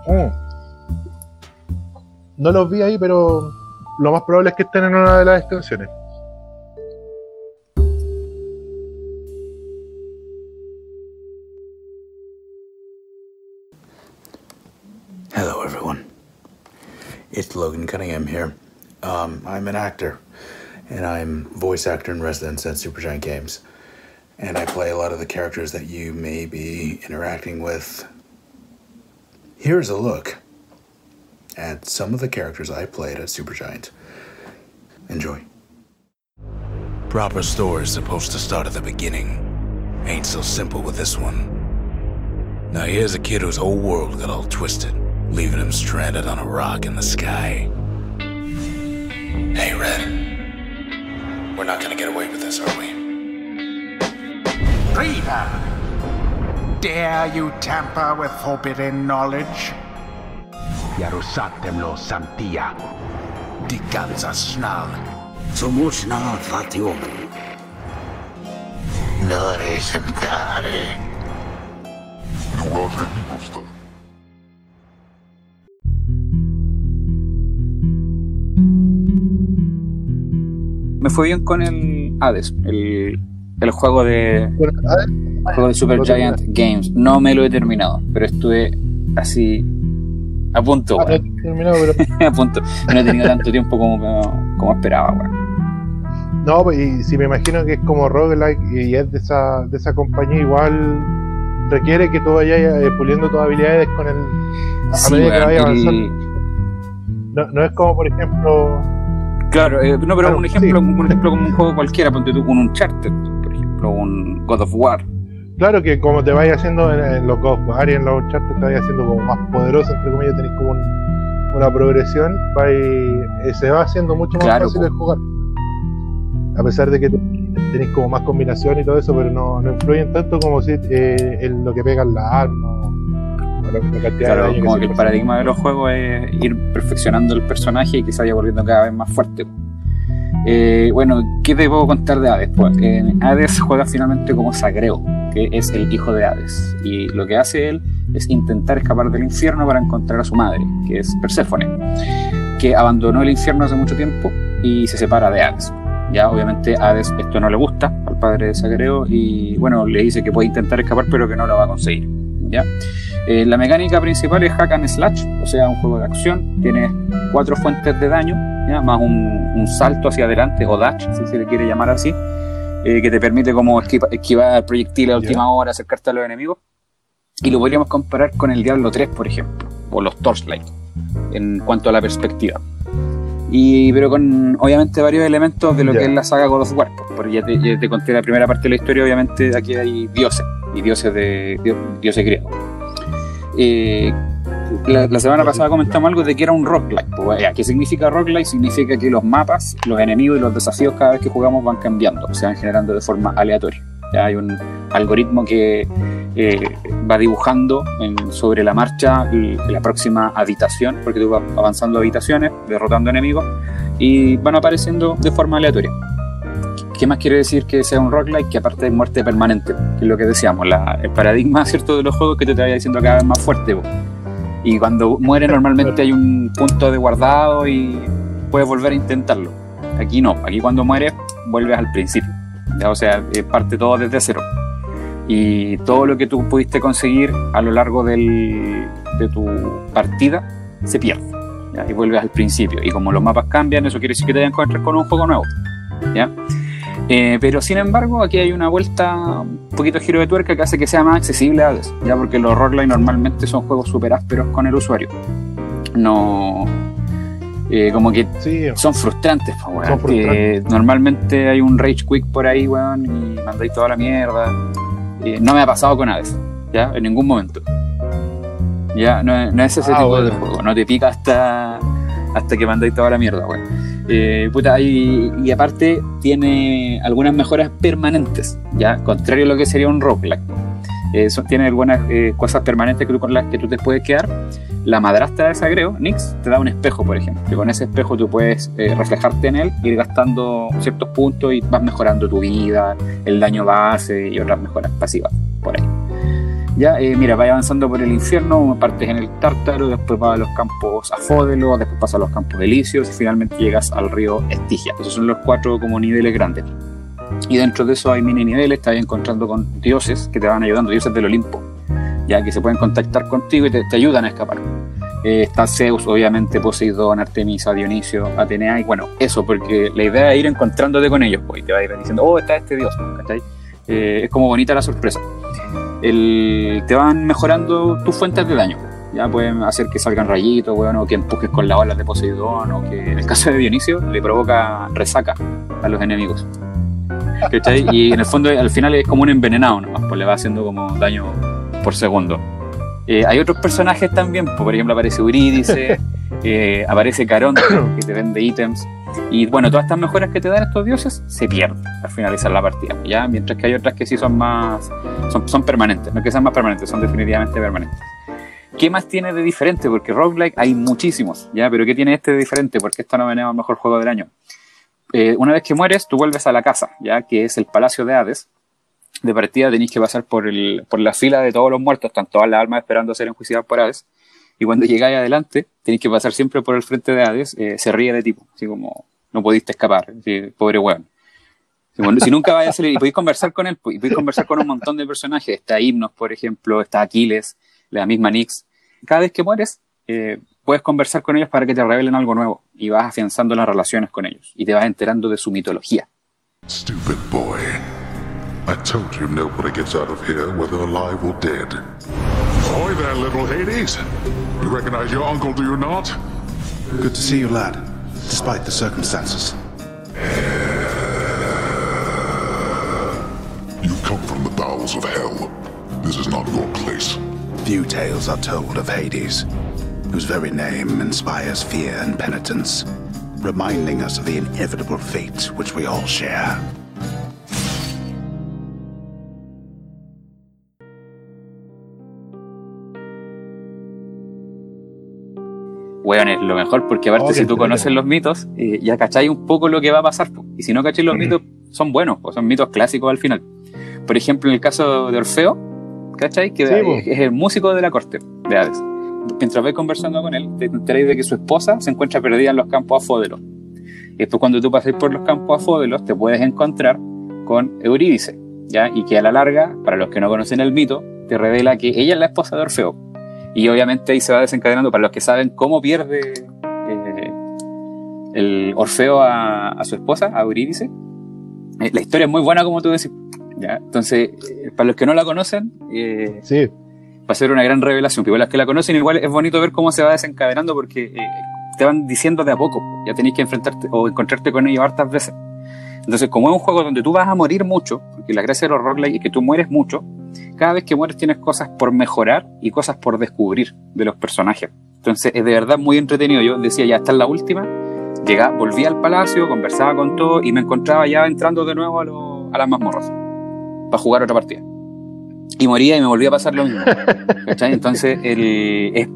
Mm. No los vi ahí, pero lo más probable es que estén en una de las extensiones. Hello, everyone. It's Logan Cunningham here. Um, I'm an actor, and I'm voice actor in residence at Supergiant Games. And I play a lot of the characters that you may be interacting with. Here's a look at some of the characters I played at Supergiant. Enjoy. Proper story is supposed to start at the beginning. Ain't so simple with this one. Now here's a kid whose whole world got all twisted, leaving him stranded on a rock in the sky. Hey, Red. We're not gonna get away with this, are we? Traitor! Dare you tamper with forbidden knowledgy? Jarusatemlo santia. Dikanza snarl. Zumuchnal fatiumen. Nori sentare. You are the evil Me fue bien con el Hades, el, el juego de ver, juego de Super Giant Games. No me lo he terminado, pero estuve así a punto, ah, no weón. he terminado, pero a punto. No he tenido tanto tiempo como, como esperaba. No, pues, y si me imagino que es como roguelike y es de esa, de esa compañía, igual requiere que tú vayas eh, puliendo tus habilidades con el. A Sí, medida que vayas el- avanzando. No, no es como, por ejemplo. Claro, eh, no, pero Claro, un ejemplo, sí. un ejemplo como un juego cualquiera, ponte tú con un Uncharted, por ejemplo, un God of War. Claro que como te vayas haciendo en, en los God of War y en los Uncharted, te vayas haciendo como más poderoso, entre comillas, tenés como un- una progresión, va y- eh, se va haciendo mucho más Claro, fácil de jugar. A pesar de que tenés como más combinación y todo eso, pero no, no influyen tanto como si eh, en lo que pegan las armas Claro, como que el paradigma de los juegos es ir perfeccionando el personaje y que se vaya volviendo cada vez más fuerte. Eh, bueno, ¿qué te puedo contar de Hades? Pues Hades juega finalmente como Sagreo, que es el hijo de Hades. Y lo que hace él es intentar escapar del infierno para encontrar a su madre, que es Perséfone, que abandonó el infierno hace mucho tiempo y se separa de Hades. Ya, obviamente, Hades esto no le gusta al padre de Sagreo y, bueno, le dice que puede intentar escapar, pero que no lo va a conseguir. ¿Ya? Eh, la mecánica principal es hack and slash, o sea, un juego de acción. Tiene cuatro fuentes de daño, ¿ya? más un, un salto hacia adelante, o dash, si se le quiere llamar así, eh, que te permite como esquiva- esquivar proyectiles a última hora, acercarte a los enemigos. Y lo podríamos comparar con el Diablo 3, por ejemplo, o los Torchlight, en cuanto a la perspectiva. Y, pero con obviamente varios elementos de lo que es la saga God of War. Porque ya te, ya te conté la primera parte de la historia, obviamente aquí hay dioses, y dioses de dio- dioses griegos. eh, la, semana pasada comentamos algo de que era un roguelike. Pues, ¿Qué significa roguelike? Significa que los mapas, los enemigos y los desafíos cada vez que jugamos van cambiando, se van generando de forma aleatoria. Ya hay un algoritmo que eh, va dibujando sobre la marcha la próxima habitación, porque tú vas avanzando habitaciones, derrotando enemigos, y van apareciendo de forma aleatoria. ¿Qué más quiere decir que sea un roguelike? Que aparte de muerte permanente, que es lo que decíamos, la- el paradigma cierto de los juegos que te, te vaya diciendo cada vez más fuerte. po. Y cuando muere normalmente hay un punto de guardado y puedes volver a intentarlo. Aquí no, aquí cuando mueres vuelves al principio. ¿ya? O sea, parte todo desde cero. Y todo lo que tú pudiste conseguir a lo largo del- de tu partida se pierde. ¿ya? Y vuelves al principio. Y como los mapas cambian, eso quiere decir que te encuentras con un juego nuevo. ¿ya? Eh, pero sin embargo, aquí hay una vuelta, un poquito de giro de tuerca que hace que sea más accesible a Hades, ya porque los roguelike normalmente son juegos super ásperos con el usuario. No. eh, como que Sí, son frustrantes, po, weón. Son frustrantes. Que normalmente hay un rage quick por ahí, weón, y mandáis toda la mierda. Eh, no me ha pasado con Hades, ya, en ningún momento. Ya, no, es- no es ese Ah, tipo de juego, no te pica hasta, hasta que mandáis toda la mierda, weón. Eh, y aparte tiene algunas mejoras permanentes, ya, contrario a lo que sería un roguelike. Eh, son- tiene algunas eh, cosas permanentes que tú, con las que tú te puedes quedar. La madrastra de Sagreo, Nix, te da un espejo, por ejemplo. Y con ese espejo tú puedes eh, reflejarte en él, ir gastando ciertos puntos y vas mejorando tu vida, el daño base y otras mejoras pasivas por ahí. Ya, eh, mira, vas avanzando por el infierno, partes en el Tártaro, después vas a los campos Afódelo, después pasas a los campos Elíseos y finalmente llegas al río Estigia. Esos son los cuatro como niveles grandes. Y dentro de eso hay mini niveles, te encontrando con dioses que te van ayudando, dioses del Olimpo, ya que se pueden contactar contigo y te, te ayudan a escapar. Eh, está Zeus, obviamente, Poseidón, Artemisa, Dionisio, Atenea, y bueno, eso, porque la idea es ir encontrándote con ellos, pues, y te va a ir diciendo, oh, está este dios, ¿cachai? Eh, es como bonita la sorpresa. El- te van mejorando tus fuentes de daño. Ya pueden hacer que salgan rayitos, weón, o que empujes con las olas de Poseidón, o que en el caso de Dionisio le provoca resaca a los enemigos. ¿Cachai? Y en el fondo al final es como un envenenado nomás, pues le va haciendo como daño por segundo. Eh, hay otros personajes también, pues, por ejemplo aparece Eurídice, eh, aparece Caronte, que te vende ítems. Y bueno, todas estas mejoras que te dan estos dioses se pierden al finalizar la partida, ¿ya? Mientras que hay otras que sí son más, son, son permanentes, no que sean más permanentes, son definitivamente permanentes. ¿Qué más tiene de diferente? Porque roguelike hay muchísimos, ¿ya? Pero ¿qué tiene este de diferente? Porque esto no venía el mejor juego del año. Eh, una vez que mueres, tú vuelves a la casa, ¿ya? Que es el Palacio de Hades. De partida tenéis que pasar por, el, por la fila de todos los muertos, están todas las almas esperando ser enjuiciadas por Hades. Y cuando llegáis adelante, tenéis que pasar siempre por el frente de Hades, eh, se ríe de tipo, así como, no pudiste escapar, pobre weón. Si nunca vais a salir y podéis conversar con él, y podéis conversar con un montón de personajes, está Himnos, por ejemplo, está Aquiles, la misma Nix. Cada vez que mueres, eh, puedes conversar con ellos para que te revelen algo nuevo y vas afianzando las relaciones con ellos y te vas enterando de su mitología. Stupid boy. I told you nobody gets out of here, whether alive or dead. Ahoy there, little Hades. You recognize your uncle, do you not? Good to see you, lad, despite the circumstances. You come from the bowels of hell. This is not your place. Few tales are told of Hades, whose very name inspires fear and penitence, reminding us of the inevitable fate which we all share. Weón, es lo mejor porque aparte Oh, si tú conoces los mitos, eh, ya cacháis un poco lo que va a pasar. po. Y si no cacháis los mitos, son buenos, pues son mitos clásicos al final. Por ejemplo, en el caso de Orfeo, ¿cachai? Que Sí, es el músico de la corte de Hades. Mientras vais conversando con él, te enteráis de que su esposa se encuentra perdida en los campos afódelos. Y después cuando tú pasáis por los campos afódelos, te puedes encontrar con Eurídice, ¿ya? Y que a la larga, para los que no conocen el mito, te revela que ella es la esposa de Orfeo. Y obviamente ahí se va desencadenando, para los que saben cómo pierde eh, el Orfeo a, a su esposa, a Eurídice. Eh, la historia es muy buena, como tú decís. ¿ya? Entonces, eh, para los que no la conocen, eh, Sí, va a ser una gran revelación. Pero las que la conocen, igual es bonito ver cómo se va desencadenando porque eh, te van diciendo de a poco. Ya tenéis que enfrentarte o encontrarte con ellos hartas veces. Entonces, como es un juego donde tú vas a morir mucho, porque la gracia de los roguelike es que tú mueres mucho, cada vez que mueres tienes cosas por mejorar y cosas por descubrir de los personajes. Entonces es de verdad muy entretenido. Yo decía, ya esta es la última. Llegaba, volvía al palacio, conversaba con todo y me encontraba ya entrando de nuevo a, lo- a las mazmorras para jugar otra partida. Y moría y me volvía a pasar lo mismo. ¿cachai? Entonces el, es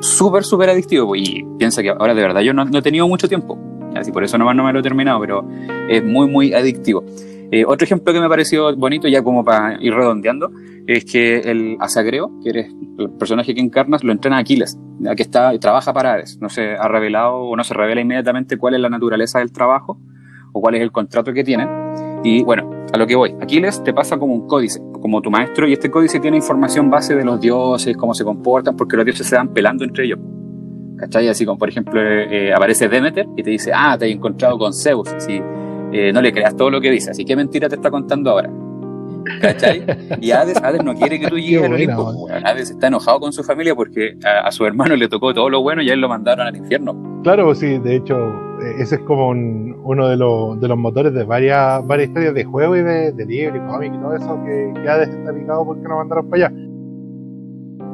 súper, súper adictivo. pues, Y piensa que ahora de verdad yo no, no he tenido mucho tiempo. Así por eso nomás no me lo he terminado, pero es muy, muy adictivo. Eh, otro ejemplo que me pareció bonito, ya como para ir redondeando, es que el Asagreo, que eres el personaje que encarnas, lo entrena Aquiles, ya que está, trabaja para Hades. No se ha revelado o no se revela inmediatamente cuál es la naturaleza del trabajo o cuál es el contrato que tienen. Y bueno, a lo que voy, Aquiles te pasa como un códice, como tu maestro, y este códice tiene información base de los dioses, cómo se comportan, porque los dioses se van pelando entre ellos. ¿Cachai? Así como, por ejemplo, eh, aparece Demeter y te dice, ah, te he encontrado con Zeus. Así, eh, no le creas todo lo que dice, así que mentira te está contando ahora. ¿Cachai? Y Hades, Hades no quiere que tú llegues al Olimpo. weón. Hades está enojado con su familia porque a, a su hermano le tocó todo lo bueno y a él lo mandaron al infierno. Claro, sí, de hecho, eh, ese es como un- uno de los, de los motores de varias, varias historias de juego y de, de libro y cómic y todo eso que, que Hades está picado porque nos mandaron para allá.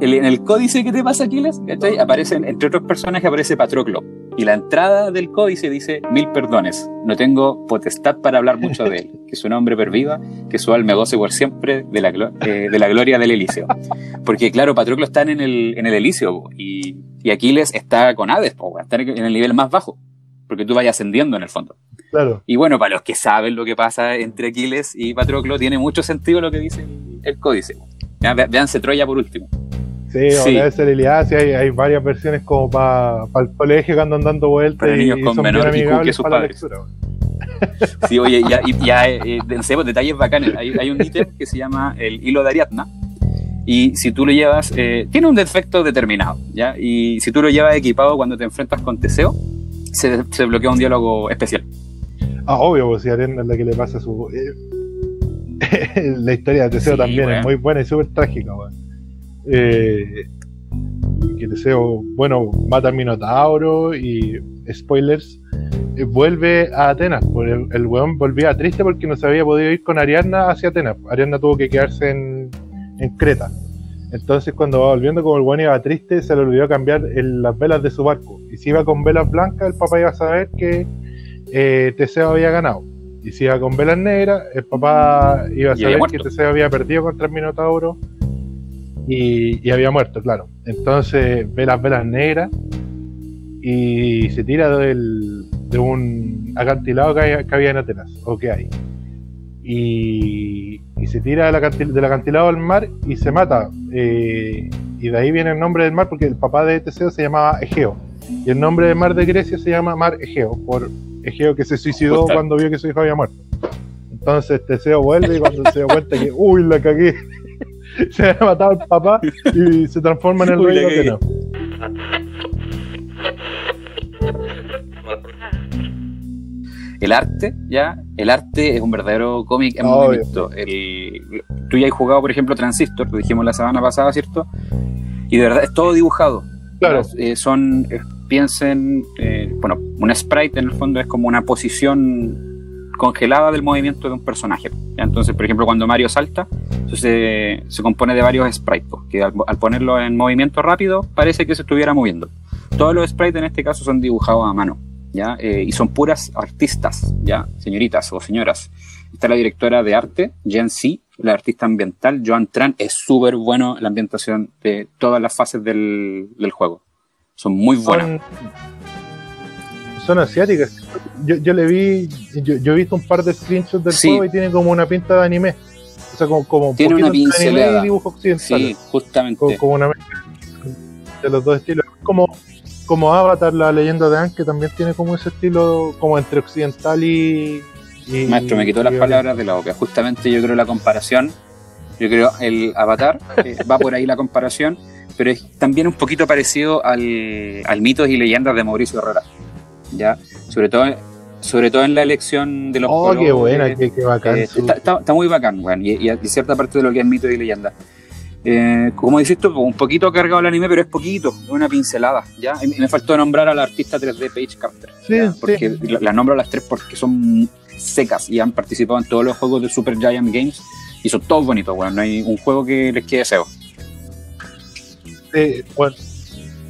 En el códice que te pasa Aquiles, ¿cachai? Aparecen, entre otros personajes, aparece Patroclo. Y la entrada del códice dice, mil perdones, no tengo potestad para hablar mucho de él, que su nombre perviva, que su alma goce por siempre de la, eh, de la gloria del Elíseo. Porque claro, Patroclo está en el, en el Elíseo y, y Aquiles está con Hades, po, está en el nivel más bajo, porque tú vayas ascendiendo en el fondo. Claro, Y bueno, para los que saben lo que pasa entre Aquiles y Patroclo, tiene mucho sentido lo que dice el, códice. Ya, ve- Véanse Troya por último. Sí, Sí. el Iliad, sí, hay, hay varias versiones como para el colegio que andan dando vueltas Para y, niños y con son menor IQ que sus la padres. Sí, oye, ya, ya eh, pues, detalles bacanes. Hay, hay un ítem que se llama el hilo de Ariadna. Y si tú lo llevas, eh, tiene un defecto determinado, ¿ya? Y si tú lo llevas equipado cuando te enfrentas con Teseo, se, se bloquea un diálogo especial. Ah, obvio, pues si Ariadna es la que le pasa su. eh, la historia de Teseo Sí, también es muy buena y súper trágica, weón. Eh, que Teseo, bueno, mata al Minotauro y, spoilers, eh, vuelve a Atenas. Por el, el weón volvía triste porque no se había podido ir con Ariadna hacia Atenas. Ariadna tuvo que quedarse en, en Creta. Entonces, cuando va volviendo, como el weón iba triste, se le olvidó cambiar el- las velas de su barco. Y si iba con velas blancas, el papá iba a saber que eh, Teseo había ganado. Y si iba con velas negras, el papá iba a saber que Teseo había perdido contra el Minotauro y, y había muerto, claro. Entonces ve las velas negras y se tira del, de un acantilado que, hay- que había en Atenas, o que hay. Y, y se tira del, acantil- del acantilado al mar y se mata. Eh, y de ahí viene el nombre del mar porque el papá de Teseo se llamaba Egeo. Y el nombre del mar de Grecia se llama Mar Egeo, por Egeo que se suicidó cuando vio que su hijo había muerto. Entonces Teseo vuelve y cuando se da cuenta que, uy, la cagué, se había matado el papá y se transforma en el Uy, rey. El arte, ¿ya? El arte es un verdadero cómic en Obvio. movimiento. El- tú ya has jugado, por ejemplo, Transistor, lo dijimos la semana pasada, ¿cierto? Y de verdad es todo dibujado. Claro. Eh, son, eh, piensen, eh, bueno, un sprite en el fondo es como una posición congelada del movimiento de un personaje. Entonces, por ejemplo, cuando Mario salta, se, se compone de varios sprites, pues, que al, ponerlo en movimiento rápido parece que se estuviera moviendo. Todos los sprites en este caso son dibujados a mano, ¿ya? Eh, y son puras artistas, ¿ya? Señoritas o señoras. Está la directora de arte, Jen C., la artista ambiental, Joan Tran. Es súper bueno la ambientación de todas las fases del, juego. Son muy buenas. Son asiáticas. Yo, yo le vi, yo, yo he visto un par de screenshots del Sí. juego y tiene como una pinta de anime. O sea, como, como un Tiene una poquito entre anime pincelada. y dibujo occidental. Sí, justamente. como, como una mezcla de los dos estilos. Como, como Avatar, la leyenda de Aang, que también tiene como ese estilo como entre occidental y. y- Maestro, me quitó las palabras de la boca. Justamente yo creo la comparación, yo creo el Avatar, eh, va por ahí la comparación, pero es también un poquito parecido al, al mitos y leyendas de Mauricio Herrera. ¿Ya? Sobre todo, sobre todo en la elección de los Oh, qué buena, qué, qué bacán. eh, está, está- está muy bacán, weón, y, y a- y cierta parte de lo que es mito y leyenda. Eh, como dices tú, un poquito cargado el anime, pero es poquito, es una pincelada. ¿ya? Y me faltó nombrar a la artista 3D Paige Carter. Sí, sí. Porque la- las nombro a las tres porque son secas y han participado en todos los juegos de Super Giant Games Y son todos bonitos, weón. No hay un juego que les quede feo. Eh, bueno,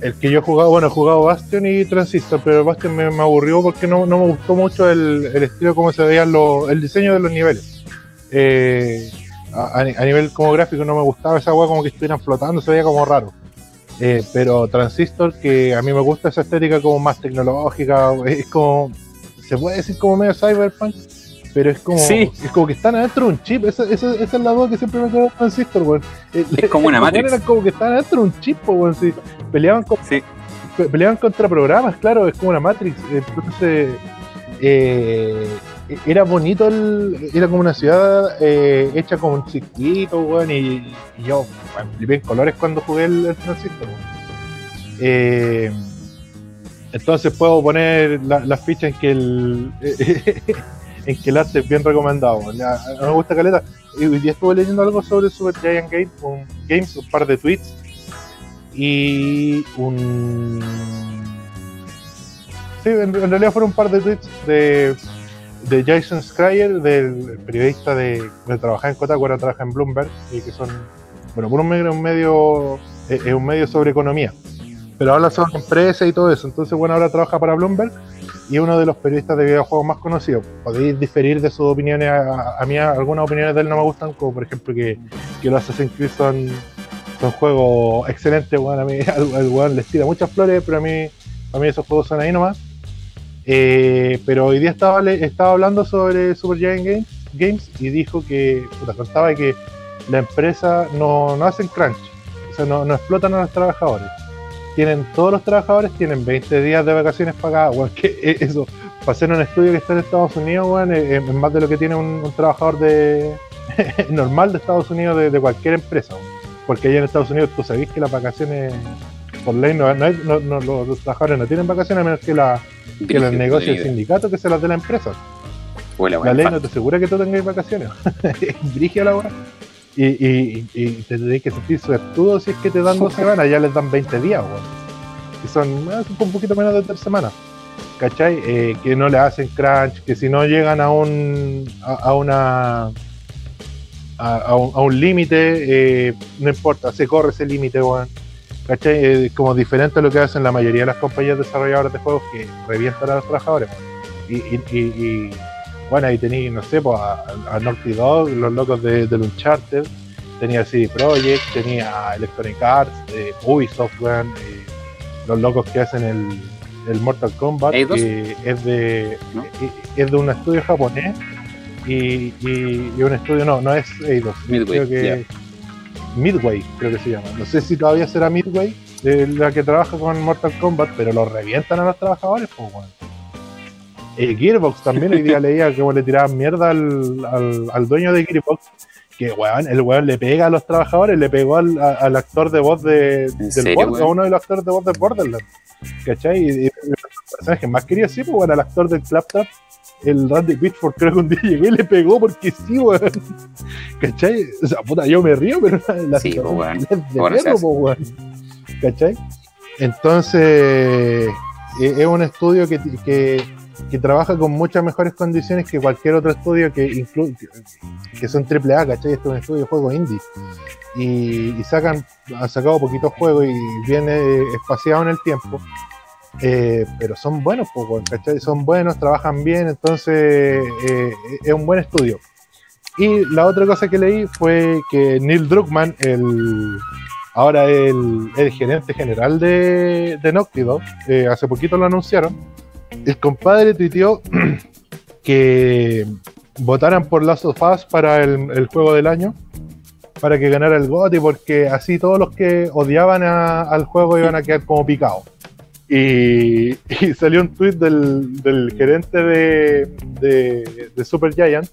el que yo he jugado, bueno, he jugado Bastion y Transistor, pero Bastion me, me aburrió porque no, no me gustó mucho el, el estilo como se veían los, el diseño de los niveles. Eh, a, a nivel como gráfico no me gustaba esa weá como que estuvieran flotando, se veía como raro. Eh, pero Transistor, que a mí me gusta esa estética como más tecnológica, es como, se puede decir como medio cyberpunk, pero es como, Sí. es como que están adentro de un chip, esa, esa, esa es la duda que siempre me quedó Transistor, weón. Es como una Matrix. Eran como que estaban adentro de un chip, weón, sí. Peleaban con Sí. pe- peleaban contra programas, claro, es como una Matrix. Entonces, eh, era bonito, el, era como una ciudad eh, hecha como un circuito, weón, y, y yo bueno, flipé en colores cuando jugué el, el. Eh, entonces puedo poner la, la ficha en que el en que el arte es bien recomendado. weón. Ya, a mí me gusta caleta. Y hoy día estuve leyendo algo sobre Super Giant Game, un, Games, un par de tweets y un sí, en, realidad fueron un par de tweets de, de Jason Schreier, del periodista de, de trabajar en Kotaku, ahora trabaja en Bloomberg, y que son, bueno, por un un medio eh, es un medio sobre economía, pero habla sobre empresas y todo eso, entonces bueno, ahora trabaja para Bloomberg y es uno de los periodistas de videojuegos más conocidos. Podéis diferir de sus opiniones, a, a mí algunas opiniones de él no me gustan, como por ejemplo que, que los Assassin's Creed son son juegos excelentes, weón. A mí al, al weón les tira muchas flores, pero a mí, a mí esos juegos son ahí nomás. Eh, pero hoy día estaba, estaba hablando sobre Super Giant Games, Games y dijo que, puta, contaba que la empresa no, no hacen crunch, o sea, no, no explotan a los trabajadores. Tienen, todos los trabajadores tienen 20 días de vacaciones pagadas, weón, que eso, para hacer un estudio que está en Estados Unidos, weón, es, más de lo que tiene un, un trabajador de normal de Estados Unidos de, de cualquier empresa, weón. Porque allá en Estados Unidos tú sabés que las vacaciones por ley no, no no- no- los, los trabajadores no tienen vacaciones a menos que, la, que las negocie el sindicato que se las dé la empresa. Huele, La ley no te asegura que tú tengas vacaciones. Brigia la hora. Y, y, y te tenés que sentir suertudo si es que te dan dos semanas, ya les dan 20 días, weón. Que son, un poquito menos de tres semanas. ¿Cachai? Eh, que no le hacen crunch, que si no llegan a un a, a una a, a un, a un límite, eh, no importa, se corre ese límite, weón. ¿Cachai? Eh, como diferente a lo que hacen la mayoría de las compañías desarrolladoras de juegos que revientan a los trabajadores. Y, y, y, y, bueno, ahí tenéis, no sé, pues, a, a Naughty Dog, los locos de, del Uncharted, tenía CD Projekt, tenía Electronic Arts, eh, Ubisoft, weón, eh, los locos que hacen el, el Mortal Kombat, que es de, ¿No? eh, es de un estudio japonés y, y, y un estudio, no, no es Eidos, Midway, creo que. Midway, creo que se llama. No sé si todavía será Midway, eh, la que trabaja con Mortal Kombat, pero lo revientan a los trabajadores, pues, weón. Eh, Gearbox también hoy día leía que le tiraban mierda al, al, al dueño de Gearbox. Que weón, el weón le pega a los trabajadores, le pegó al, a- al actor de voz de, del serio, Border- a uno de los actores de voz de Borderlands. ¿Cachai? Y, y los personajes más queridos, sí, pues bueno, al actor del Claptrap, el Randy Pitchford, creo que un día llegó y le pegó porque sí, weón. ¿Cachai? O sea, puta, yo me río, pero la Sí, weón. es de hace. pues, weón. ¿Cachai? Entonces, eh, es un estudio que, que, que trabaja con muchas mejores condiciones que cualquier otro estudio que incluye que son triple A, ¿cachai? Esto es un estudio de juegos indie. Y, y sacan, han sacado poquitos juegos y viene espaciado en el tiempo. Eh, pero son buenos, pues, ¿cachai? Son buenos, trabajan bien, entonces eh, es un buen estudio. Y la otra cosa que leí fue que Neil Druckmann, el, ahora el, el gerente general de, de Naughty Dog, eh, hace poquito lo anunciaron, el compadre tuiteó que votaran por Last of Us para el, el juego del año, para que ganara el GOTY, porque así todos los que odiaban a- al juego iban a quedar como picados. Y, y salió un tweet del, del gerente de, de, de Super Giant,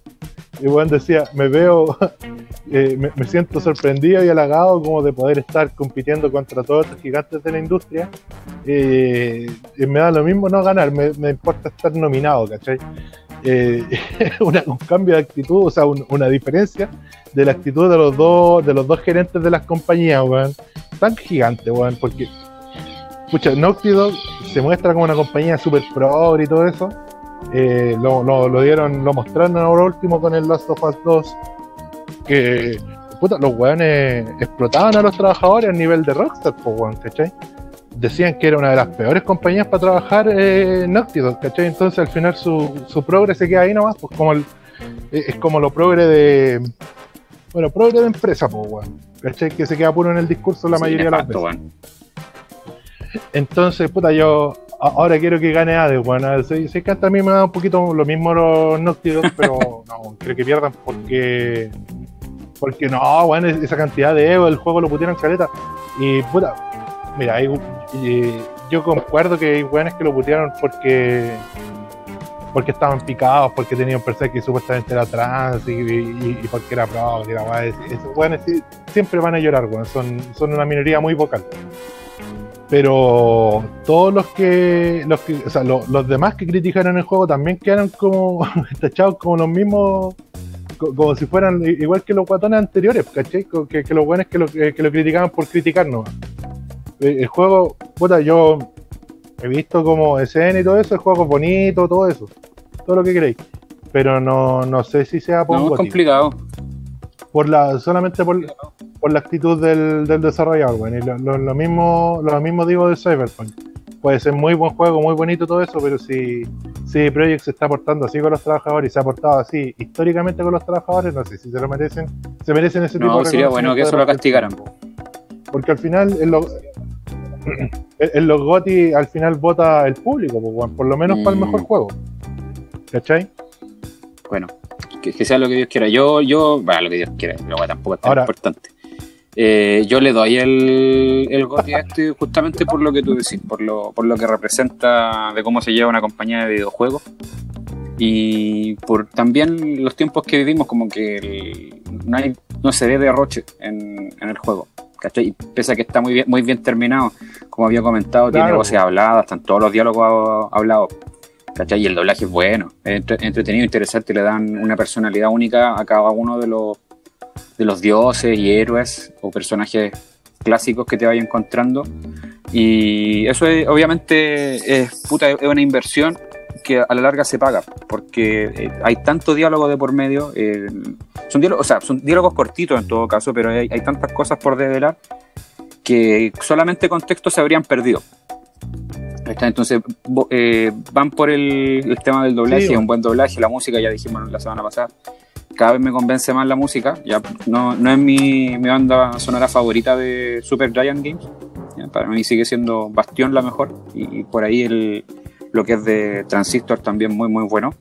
y bueno, decía, me veo, eh, me, me siento sorprendido y halagado como de poder estar compitiendo contra todos estos gigantes de la industria. Eh, y me da lo mismo no ganar, me, me importa estar nominado, ¿cachai? Eh, una- un cambio de actitud, o sea, un- una diferencia de la actitud de los dos, de los dos gerentes de las compañías, weón. Tan gigante, weón, porque pucha, Naughty Dog se muestra como una compañía super pro y todo eso. Eh, lo, lo- lo dieron, lo mostraron ahora último con el Last of Us 2. porque puta, los weones explotaban a los trabajadores a nivel de Rockstar, pues weón, ¿cachai? Decían que era una de las peores compañías para trabajar eh, Naughty Dog, ¿cachai? Entonces al final su, su progre se queda ahí nomás, pues como el, es como lo progre de. Bueno, progre de empresa, pues weón. ¿Cachai? Que se queda puro en el discurso la Sí, mayoría de las veces. Entonces, puta, yo ahora quiero que gane Hades, bueno, sé, sé que hasta a mí me da un poquito lo mismo los Dog, pero no, creo que pierdan porque porque no, bueno, esa cantidad de ego, el juego lo pusieron caleta y puta, mira, hay, y yo concuerdo que hay weones que lo putearon porque porque estaban picados, porque tenían personas que supuestamente era trans y, y- y porque era pro, que era. Esos weones sí- siempre van a llorar, weón. Son, son una minoría muy vocal. Pero todos los que, los que o sea, lo- los demás que criticaron el juego también quedaron como tachados como los mismos, co- como si fueran igual que los guatones anteriores, ¿cachai? Que, que los buenos que lo, que lo criticaban por criticarnos. El, el juego, puta, yo he visto como escena y todo eso, el juego es bonito, todo eso, todo lo que queréis. Pero no, no sé si sea por No, es complicado. por la solamente por, por la actitud del, del desarrollador bueno, y lo, lo- lo mismo lo mismo digo de Cyberpunk puede ser muy buen juego muy bonito todo eso pero si si Project se está portando así con los trabajadores y se ha portado así históricamente con los trabajadores no sé si se lo merecen se merecen ese tipo No, de sería bueno que eso lo castigaran. po. porque al final en los en los GOTY al final vota el público por lo menos para el Mm. mejor juego ¿cachai? Bueno, que, que sea lo que Dios quiera. Yo, yo, bueno, lo que Dios quiera, pero bueno, tampoco es tan Ahora- importante. Eh, yo le doy el, el GOTY a este justamente por lo que tú decís, por lo, por lo que representa de cómo se lleva una compañía de videojuegos y por también los tiempos que vivimos, como que el- no, hay, no se ve derroche en, en el juego. ¿cachai? Y pese a que está muy bien, muy bien terminado, como había comentado, tiene Claro, voces po. habladas, están todos los diálogos hablados. ¿cachai? Y el doblaje es bueno, es entre- entretenido, interesante, le dan una personalidad única a cada uno de los, de los dioses y héroes o personajes clásicos que te vaya encontrando. Y eso es, obviamente es, puta, es una inversión que a la larga se paga, porque eh, hay tanto diálogo de por medio, eh, son, diálogos, o sea, son diálogos cortitos en todo caso, pero hay, hay tantas cosas por develar que solamente con texto se habrían perdido. Entonces eh, van por el, el tema del doblaje, Sí, un buen doblaje, la música, ya dijimos la semana pasada, cada vez me convence más la música, ya no, no es mi, mi banda sonora favorita de Super Giant Games, para mí sigue siendo Bastión la mejor, y, por ahí el, lo que es de Transistor también muy muy bueno.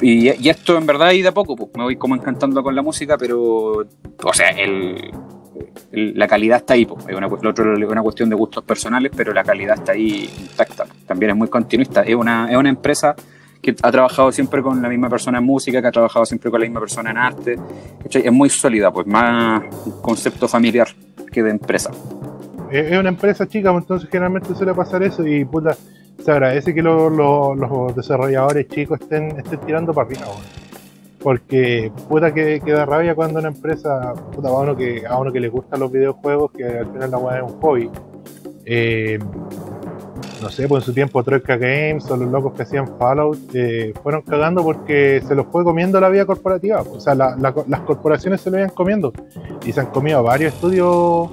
Y, esto en verdad y de a poco, pues, me voy como encantando con la música, pero, o sea, el, la calidad está ahí, pues. es una, una cuestión de gustos personales, pero la calidad está ahí intacta. También es muy continuista, es una, es una empresa que ha trabajado siempre con la misma persona en música, que ha trabajado siempre con la misma persona en arte, ¿cachai? es muy sólida, pues más concepto familiar que de empresa. es una empresa chica, pues, entonces generalmente suele pasar eso y puta, se agradece que lo- lo- los desarrolladores chicos estén, estén tirando para arriba, weón. Porque puta que, que da rabia cuando una empresa, puta, a uno que, a uno que le gustan los videojuegos, que al final la weá es un hobby. eh, no sé, pues en su tiempo Troika Games o los locos que hacían Fallout eh, fueron cagando porque se los fue comiendo la vida corporativa. O sea, la- la- las corporaciones se lo iban comiendo y se han comido a varios estudios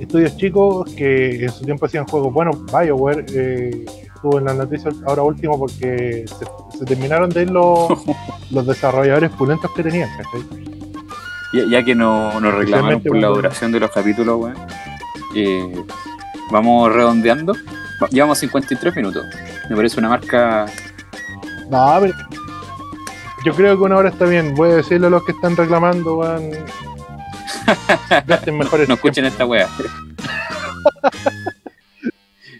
estudios chicos que en su tiempo hacían juegos buenos. BioWare eh, estuvo en las noticias ahora último porque se, se terminaron de ir los, los desarrolladores pulentos que tenían. Ya, ya que no, nos reclamaron Especialmente por la duración de los capítulos, weón, eh, vamos redondeando. Va- Llevamos 53 minutos. Me parece una marca. No, pero yo creo que una hora está bien. Voy a decirle a los que están reclamando, weón. Gasten mejor el No escuchen esta wea.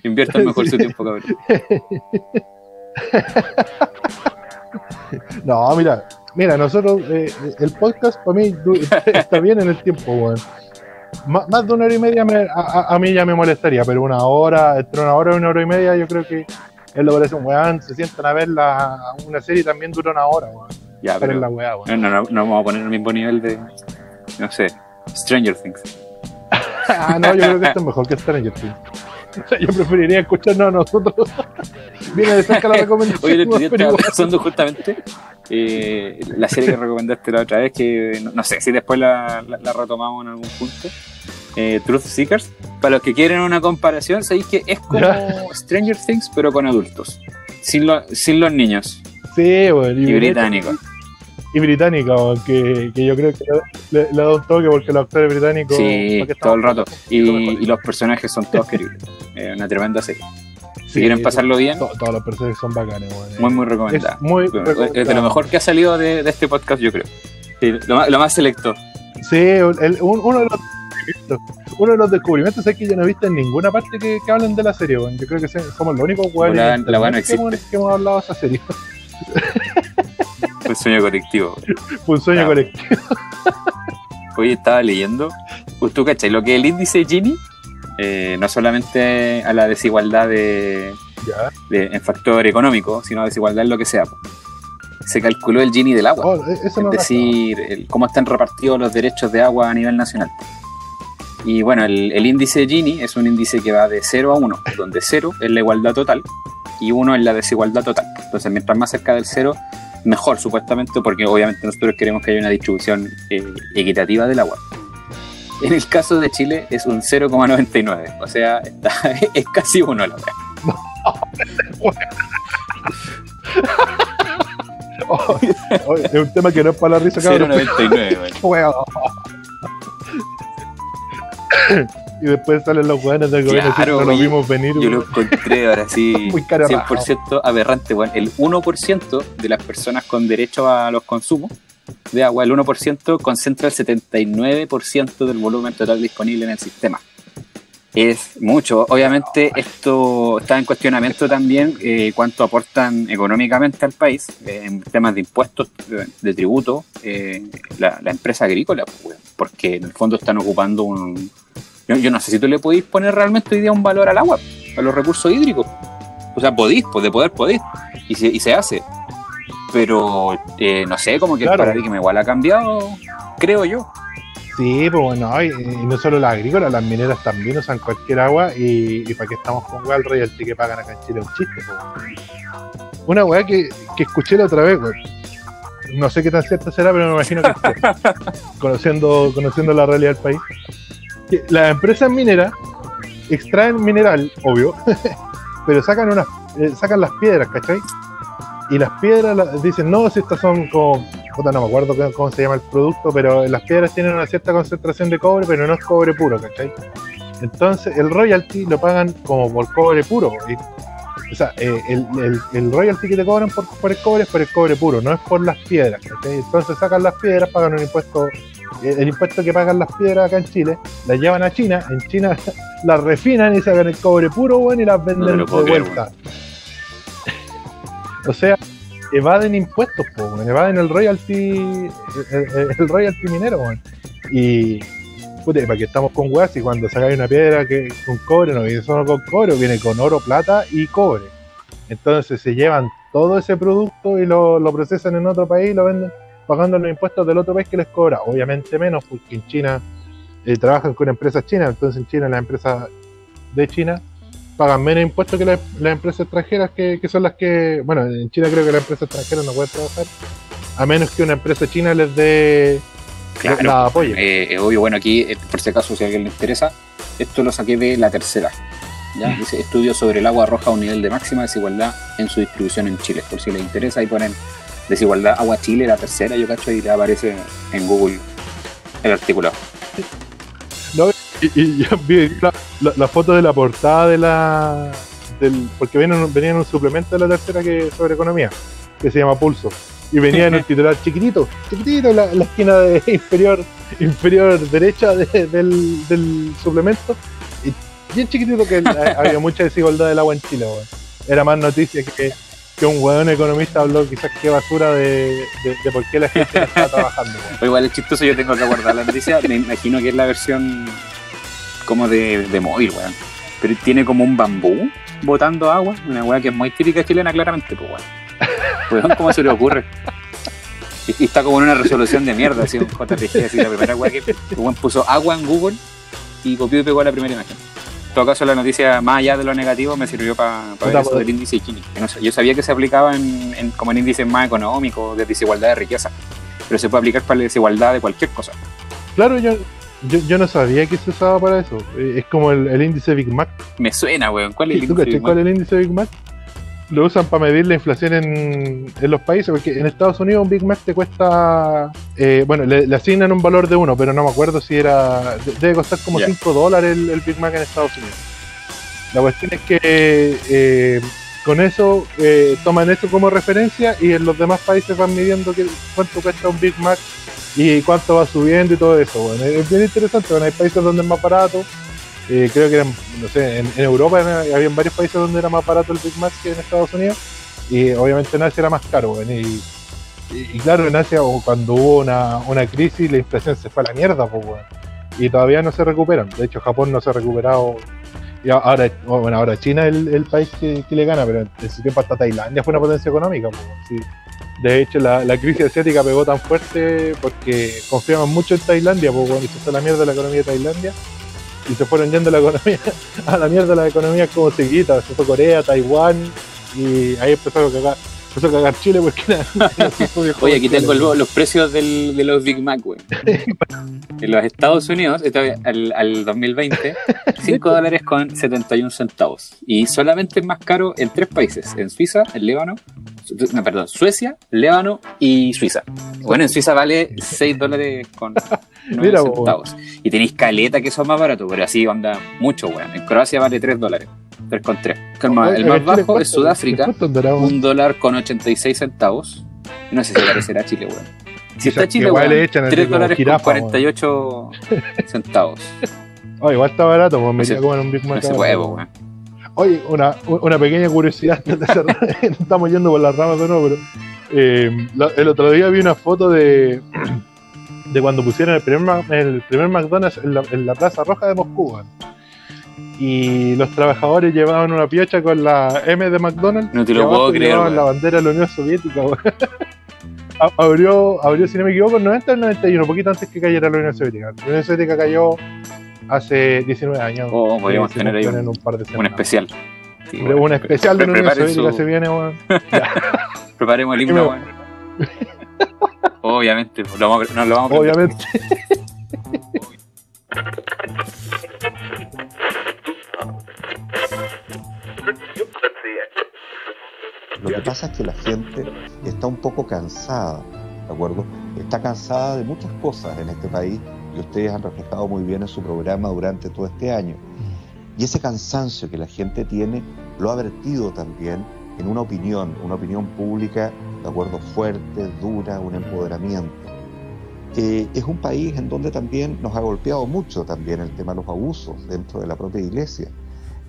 Inviertan mejor su tiempo, cabrón. No, mira, mira, nosotros, eh, el podcast para mí está bien en el tiempo, weón. Má- Más de una hora y media me- a, a- mí ya me molestaría, pero una hora, entre una hora y una hora y media, yo creo que es parece un weón. Se sientan a ver la, una serie y también dura una hora, weón. Ya, Pero la weá, weón. No, no, no, no vamos a poner el mismo nivel de. No sé. Stranger Things. ah, no, yo creo que esto es mejor que Stranger Things. Yo preferiría escucharnos a nosotros. Viene de cerca la recomendación. Oye, el otro día estaba pensando justamente eh, la serie que recomendaste la otra vez, que no, no sé si después la, la- la retomamos en algún punto. Eh, Truth Seekers. Para los que quieren una comparación, sabéis que es como Ya. Stranger Things, pero con adultos. Sin, lo- sin los niños. Sí, weón. Y británico. Y británica, que, que yo creo que le, le da un toque porque los actores británicos. Sí, ¿para qué todo el rato. Y, y los personajes son todos queribles. Eh, una tremenda serie. Si quieren pasarlo bien, to- todos los personajes son bacanes, weón. muy, muy Es recomendada. muy Bueno, Es de lo recomendado. mejor que ha salido de, de este podcast, yo creo. Sí, lo, más, lo más selecto. Sí, el- un- uno, de los descubrimientos, uno de los descubrimientos es que yo no he visto en ninguna parte que, que hablen de la serie. Yo creo que somos los únicos weones La- la que, hemos, existe. que hemos hablado de esa serie. El sueño colectivo. Fue un sueño Claro. colectivo. Hoy estaba leyendo. ¿Tú cachai? Lo que es el índice Gini, eh, no solamente a la desigualdad de, en factor económico, sino desigualdad en lo que sea. Se calculó el Gini del agua. Oh, e- es no decir, el- cómo están repartidos los derechos de agua a nivel nacional. Y bueno, el, el índice Gini es un índice que va de 0 a 1, donde 0 es la igualdad total y 1 es la desigualdad total. Entonces, mientras más cerca del 0, mejor supuestamente, porque obviamente nosotros queremos que haya una distribución eh, equitativa del agua. En el caso de Chile es un 0,99, o sea, está- es casi uno la verdad. Oh, oh, es un tema que no es para la risa, cabrón. 0,99, bueno. Weón. y después salen los weones del gobierno Claro, no lo vimos venir. Yo lo encontré ahora sí Muy caro 100% aberrante, weón. El 1% de las personas con derecho a los consumos de agua, el 1% concentra el 79% del volumen total disponible en el sistema. Es mucho. Obviamente esto está en cuestionamiento también eh, cuánto aportan económicamente al país eh, en temas de impuestos, de, de tributo, eh, la, la empresa agrícola, pues, porque en el fondo están ocupando un... Yo, yo no sé si tú le podéis poner realmente hoy día un valor al agua, a los recursos hídricos. O sea, podéis, pues de poder podéis. Y se, y se hace. Pero eh, no sé, como que Claro. el paradigma igual ha cambiado, creo yo. Sí, pues bueno, y, y no solo las agrícolas, las mineras también usan cualquier agua y, y para qué estamos con weá, el royalty que pagan acá en Chile un chiste, pues. Una weá que, que escuché la otra vez, weón. No sé qué tan cierta será, pero me imagino que conociendo, conociendo la realidad del país. Que las empresas mineras extraen mineral, obvio, pero sacan unas, eh, sacan las piedras, ¿cachai? Y las piedras las- dicen, no, si estas son como, puta, no me acuerdo cómo- cómo se llama el producto, pero las piedras tienen una cierta concentración de cobre, pero no es cobre puro, ¿cachai? Entonces el royalty lo pagan como por cobre puro. y- o sea, eh, el, el- el royalty que te cobran por, por el cobre es por el cobre puro, no es por las piedras, ¿cachai? Entonces sacan las piedras, pagan un impuesto, eh, el impuesto que pagan las piedras acá en Chile, las llevan a China, en China las refinan y sacan el cobre puro, bueno, y las venden lo de creer, vuelta. O sea, evaden impuestos, po, evaden el royalty, el, royalty minero, weón. Y puta, para que estamos con weas y cuando sacáis una piedra que con cobre, no viene solo con cobre, viene con oro, plata y cobre. Entonces se llevan todo ese producto y lo, lo procesan en otro país y lo venden pagando los impuestos del otro país que les cobra. Obviamente menos, porque en China eh, trabajan con empresas chinas, entonces en China las empresas de China pagan menos impuestos que las, las empresas extranjeras que, que son las que, bueno, en China creo que las empresas extranjeras no pueden trabajar a menos que una empresa china les dé Claro. la apoye. Eh, es obvio, bueno, aquí, eh, por si acaso, si a alguien le interesa, esto lo saqué de la tercera. ¿ya? Dice, estudio sobre el agua arroja un nivel de máxima desigualdad en su distribución en Chile. Por si les interesa, ahí ponen desigualdad agua Chile, la tercera, yo cacho, y le aparece en Google el artículo. Y, y yo vi la, la- la foto de la portada de la. Del, porque venía, en un- venía un suplemento de la tercera que sobre economía, que se llama Pulso. Y venía en el titular chiquitito, chiquitito en la, esquina de inferior, inferior derecha de- del, del suplemento. Y bien chiquitito que había mucha desigualdad del agua en Chile, weón. Era más noticia que, que un weón economista habló quizás qué basura de, de, de por qué la gente no estaba trabajando, weón. Igual es chistoso, yo tengo que guardar la noticia. Me imagino que es la versión como de, de móvil, weón. Pero tiene como un bambú botando agua, una weá que es muy típica chilena, claramente, pues weón. Weón, ¿cómo se le ocurre? Y, está como en una resolución de mierda, así un JPG, así la primera weá que weón puso agua en Google y copió y pegó la primera imagen. todo caso, la noticia, más allá de lo negativo, me sirvió para ver Puta, eso del índice Gini. Que no sé, yo sabía que se aplicaba en, en- como en índices más económicos, de desigualdad de riqueza, pero se puede aplicar para la desigualdad de cualquier cosa. Claro, yo, yo, yo no sabía que se usaba para eso. Eh, Es como el, el índice Big Mac. Me suena, weón. ¿Cuál es el ¿Tú índice? cachai cuál es el índice Big Mac? Lo usan para medir la inflación en, en los países, porque en Estados Unidos un Big Mac te cuesta, eh, bueno, le, le asignan un valor de uno, pero no me acuerdo si era, de- debe costar como Ya. 5 dólares el, el Big Mac en Estados Unidos. La cuestión es que eh, con eso eh, toman eso como referencia y en los demás países van midiendo que- cuánto cuesta un Big Mac y cuánto va subiendo y todo eso. Bueno, es bien interesante, bueno, hay países donde es más barato, eh, creo que eran, no sé, en, Europa había varios países donde era más barato el Big Mac que en Estados Unidos y obviamente en Asia era más caro. bueno, y, claro, en Asia cuando hubo una, una crisis la inflación se fue a la mierda pues, bueno, y todavía no se recuperan. De hecho, Japón no se ha recuperado. Y ahora, bueno, ahora China es el, el país que, que le gana, pero en su tiempo hasta Tailandia fue una potencia económica. De hecho, la, la crisis asiática pegó tan fuerte porque confiaban mucho en Tailandia, bueno, y se a la mierda la economía de Tailandia y se fueron yendo la economía a la mierda las economías como seguidas, se fue Corea, Taiwán y ahí empezó a cagar, empezó a cagar Chile porque pudo Oye, aquí tengo el- los precios del- de los Big Mac, güey. En los Estados Unidos, al, al 2020, 5 dólares con 71 centavos. Y solamente es más caro en tres países: en Suiza, en Líbano, no, perdón, Suecia, Líbano y Suiza. Bueno, en Suiza vale 6 dólares con 9 Mira, centavos. Y tenéis caleta que son más baratos, pero así onda mucho, weón. En Croacia vale 3 dólares. 3 con 3. Calma, Oye, el en más bajo ¿cuánto- es Sudáfrica un dólar con 86 centavos. No sé si parecerá Chile, weón. Si está Chile, weón, le echan así 3 como dólares con 48 centavos. Oh, igual está barato, me iría a comer un Big Mac. No se ahora, puede, weón. Oye, una, una pequeña curiosidad estamos yendo por las ramas o no, pero eh, el otro día vi una foto de, de cuando pusieron el primer, el primer McDonald's en la, en la Plaza Roja de Moscú. Y los trabajadores llevaban una piocha con la M de McDonald's No te lo puedo creer, llevaban la bandera de la Unión Soviética. abrió, abrió, si no me equivoco, en 90 o en 91, un poquito antes que cayera la Unión Soviética. La Unión Soviética cayó hace 19 años. Oh, podríamos tener ahí un, un par de un semanas. especial. Sí, un especial de la Unión Soviética su- se viene, weón. Preparemos el himno, weón. Obviamente, pues, lo vamos a- nos lo vamos a aprender. Obviamente. Lo que pasa es que la gente está un poco cansada, ¿de acuerdo? Está cansada de muchas cosas en este país y ustedes han reflejado muy bien en su programa durante todo este año. Y ese cansancio que la gente tiene lo ha vertido también en una opinión, una opinión pública, ¿de acuerdo? Fuerte, dura, un empoderamiento. Eh, es un país en donde también nos ha golpeado mucho también el tema de los abusos dentro de la propia iglesia.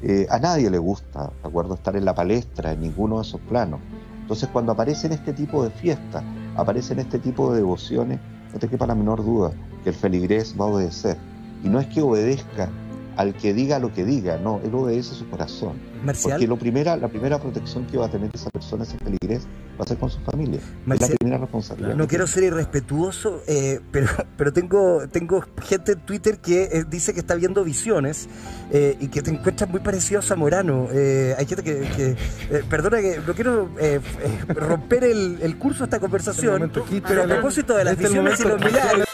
Eh, a nadie le gusta, ¿de acuerdo?, estar en la palestra en ninguno de esos planos. Entonces, cuando aparecen este tipo de fiestas, aparecen este tipo de devociones, no te quepa la menor duda que el feligrés va a obedecer. Y no es que obedezca al que diga lo que diga, no, él obedece su corazón. Marcial, Porque lo primera, la primera protección que va a tener esa persona, ese feligrés, va a ser con su familia. es la primera responsabilidad. no quiero ser irrespetuoso, eh, pero, pero tengo, tengo gente en Twitter que eh, dice que está viendo visiones eh, y que te encuentras muy parecido a Zamorano. Eh, hay gente que, que, eh, perdona que no quiero romper el, el curso de esta conversación, pero a propósito de las Este visiones y los milagros.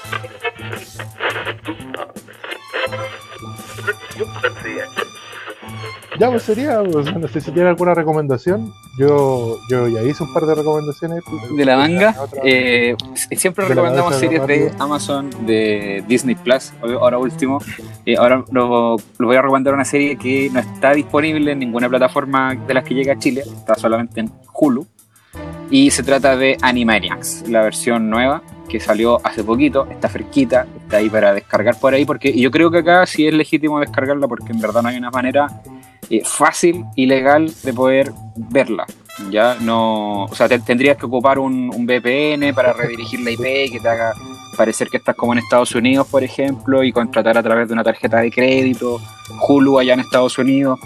Ya, pues sería, pues, no sé si tiene alguna recomendación. Yo, yo ya hice un par de recomendaciones. de la manga. Eh, siempre recomendamos series de. Amazon, de Disney Plus. Ahora último, eh, ahora lo, lo voy a recomendar una serie que no está disponible en ninguna plataforma de las que llega a Chile, está solamente en Hulu. Y se trata de Animaniacs, la versión nueva que salió hace poquito, está fresquita, está ahí para descargar por ahí, porque yo creo que acá sí es legítimo descargarla porque en verdad no hay una manera eh, fácil y legal de poder verla. Ya no, o sea, te- tendrías que ocupar un, VPN para redirigir la IP que te haga parecer que estás como en Estados Unidos, por ejemplo, y contratar a través de una tarjeta de crédito, Hulu allá en Estados Unidos.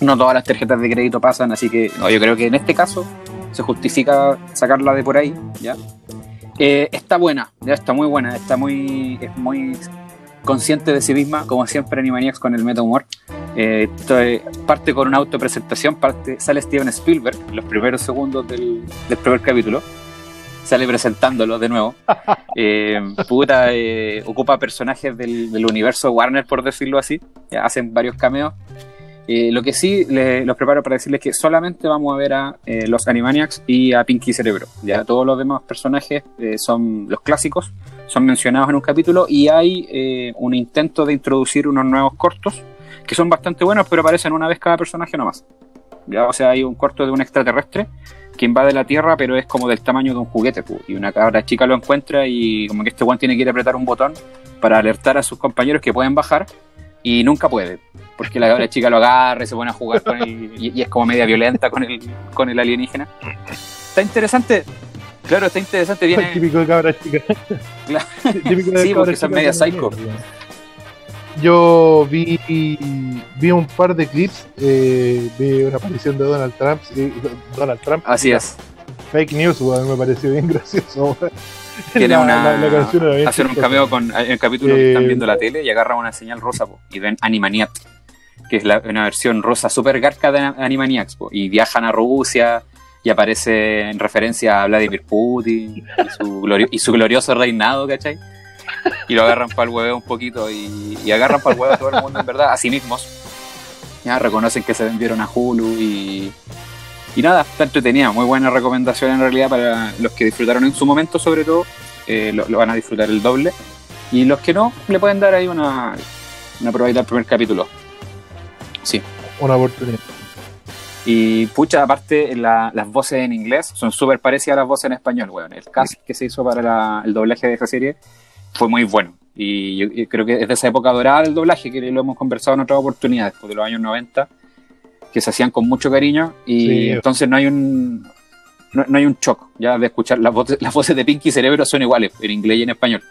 No todas las tarjetas de crédito pasan, así que no, yo creo que en este caso se justifica sacarla de por ahí, ¿ya? Eh, está buena, ya está muy buena, está muy, es muy consciente de sí misma, como siempre Animaniacs con el meta humor. Eh, parte con una autopresentación, parte, sale Steven Spielberg en los primeros segundos del, del primer capítulo. Sale presentándolo de nuevo. Eh, puta, eh, ocupa personajes del, del universo Warner, por decirlo así. Hacen varios cameos. Eh, lo que sí le- los preparo para decirles que solamente vamos a ver a eh, los Animaniacs y a Pinky Cerebro. Ya todos los demás personajes eh, son los clásicos, son mencionados en un capítulo y hay un intento de introducir unos nuevos cortos que son bastante buenos, pero aparecen una vez cada personaje nomás. Ya, o sea, hay un corto de un extraterrestre que invade la Tierra, pero es como del tamaño de un juguete, pu, y una cabra chica lo encuentra y como que este one tiene que ir a apretar un botón para alertar a sus compañeros que pueden bajar y nunca puede, porque la cabra chica lo agarra y se pone a jugar con él y, y es como media violenta con el, con el alienígena. Está interesante, claro, está interesante, viene... Típico de cabra chica. Claro. Típico de Sí, cabra porque son media psycho. Yo vi, vi un par de clips, eh, vi una aparición de Donald Trump, Donald Trump, Así es. fake news, weón, me pareció bien gracioso. Tiene La- una. la- la canción hacen un cameo con. Un capítulo que Eh, están viendo la tele y agarran una señal rosa po, y ven Animaniac, que es la- una versión rosa super garca de Animaniacs. po, y viajan a Rusia y aparece en referencia a Vladimir Putin y su, glorioso reinado, ¿cachai? Y lo agarran para el hueveo un poquito y, agarran para el hueveo a todo el mundo, en verdad, a sí mismos. Ya reconocen que se vendieron a Hulu y. Y nada, está entretenida, muy buena recomendación en realidad para los que disfrutaron en su momento, sobre todo, eh, lo, lo van a disfrutar el doble. Y los que no, le pueden dar ahí una, una probadita al primer capítulo. Sí. Una oportunidad. Y pucha, aparte, la- las voces en inglés son súper parecidas a las voces en español, weón. El cast que se hizo para la- el doblaje de esa serie fue muy bueno. Y yo creo que es de esa época dorada del doblaje, que lo hemos conversado en otras oportunidades, pues de los años 90, que se hacían con mucho cariño. Y Sí. entonces no hay un no, no hay un shock ya de escuchar las voces, las voces de Pinky y Cerebro son iguales en inglés y en español.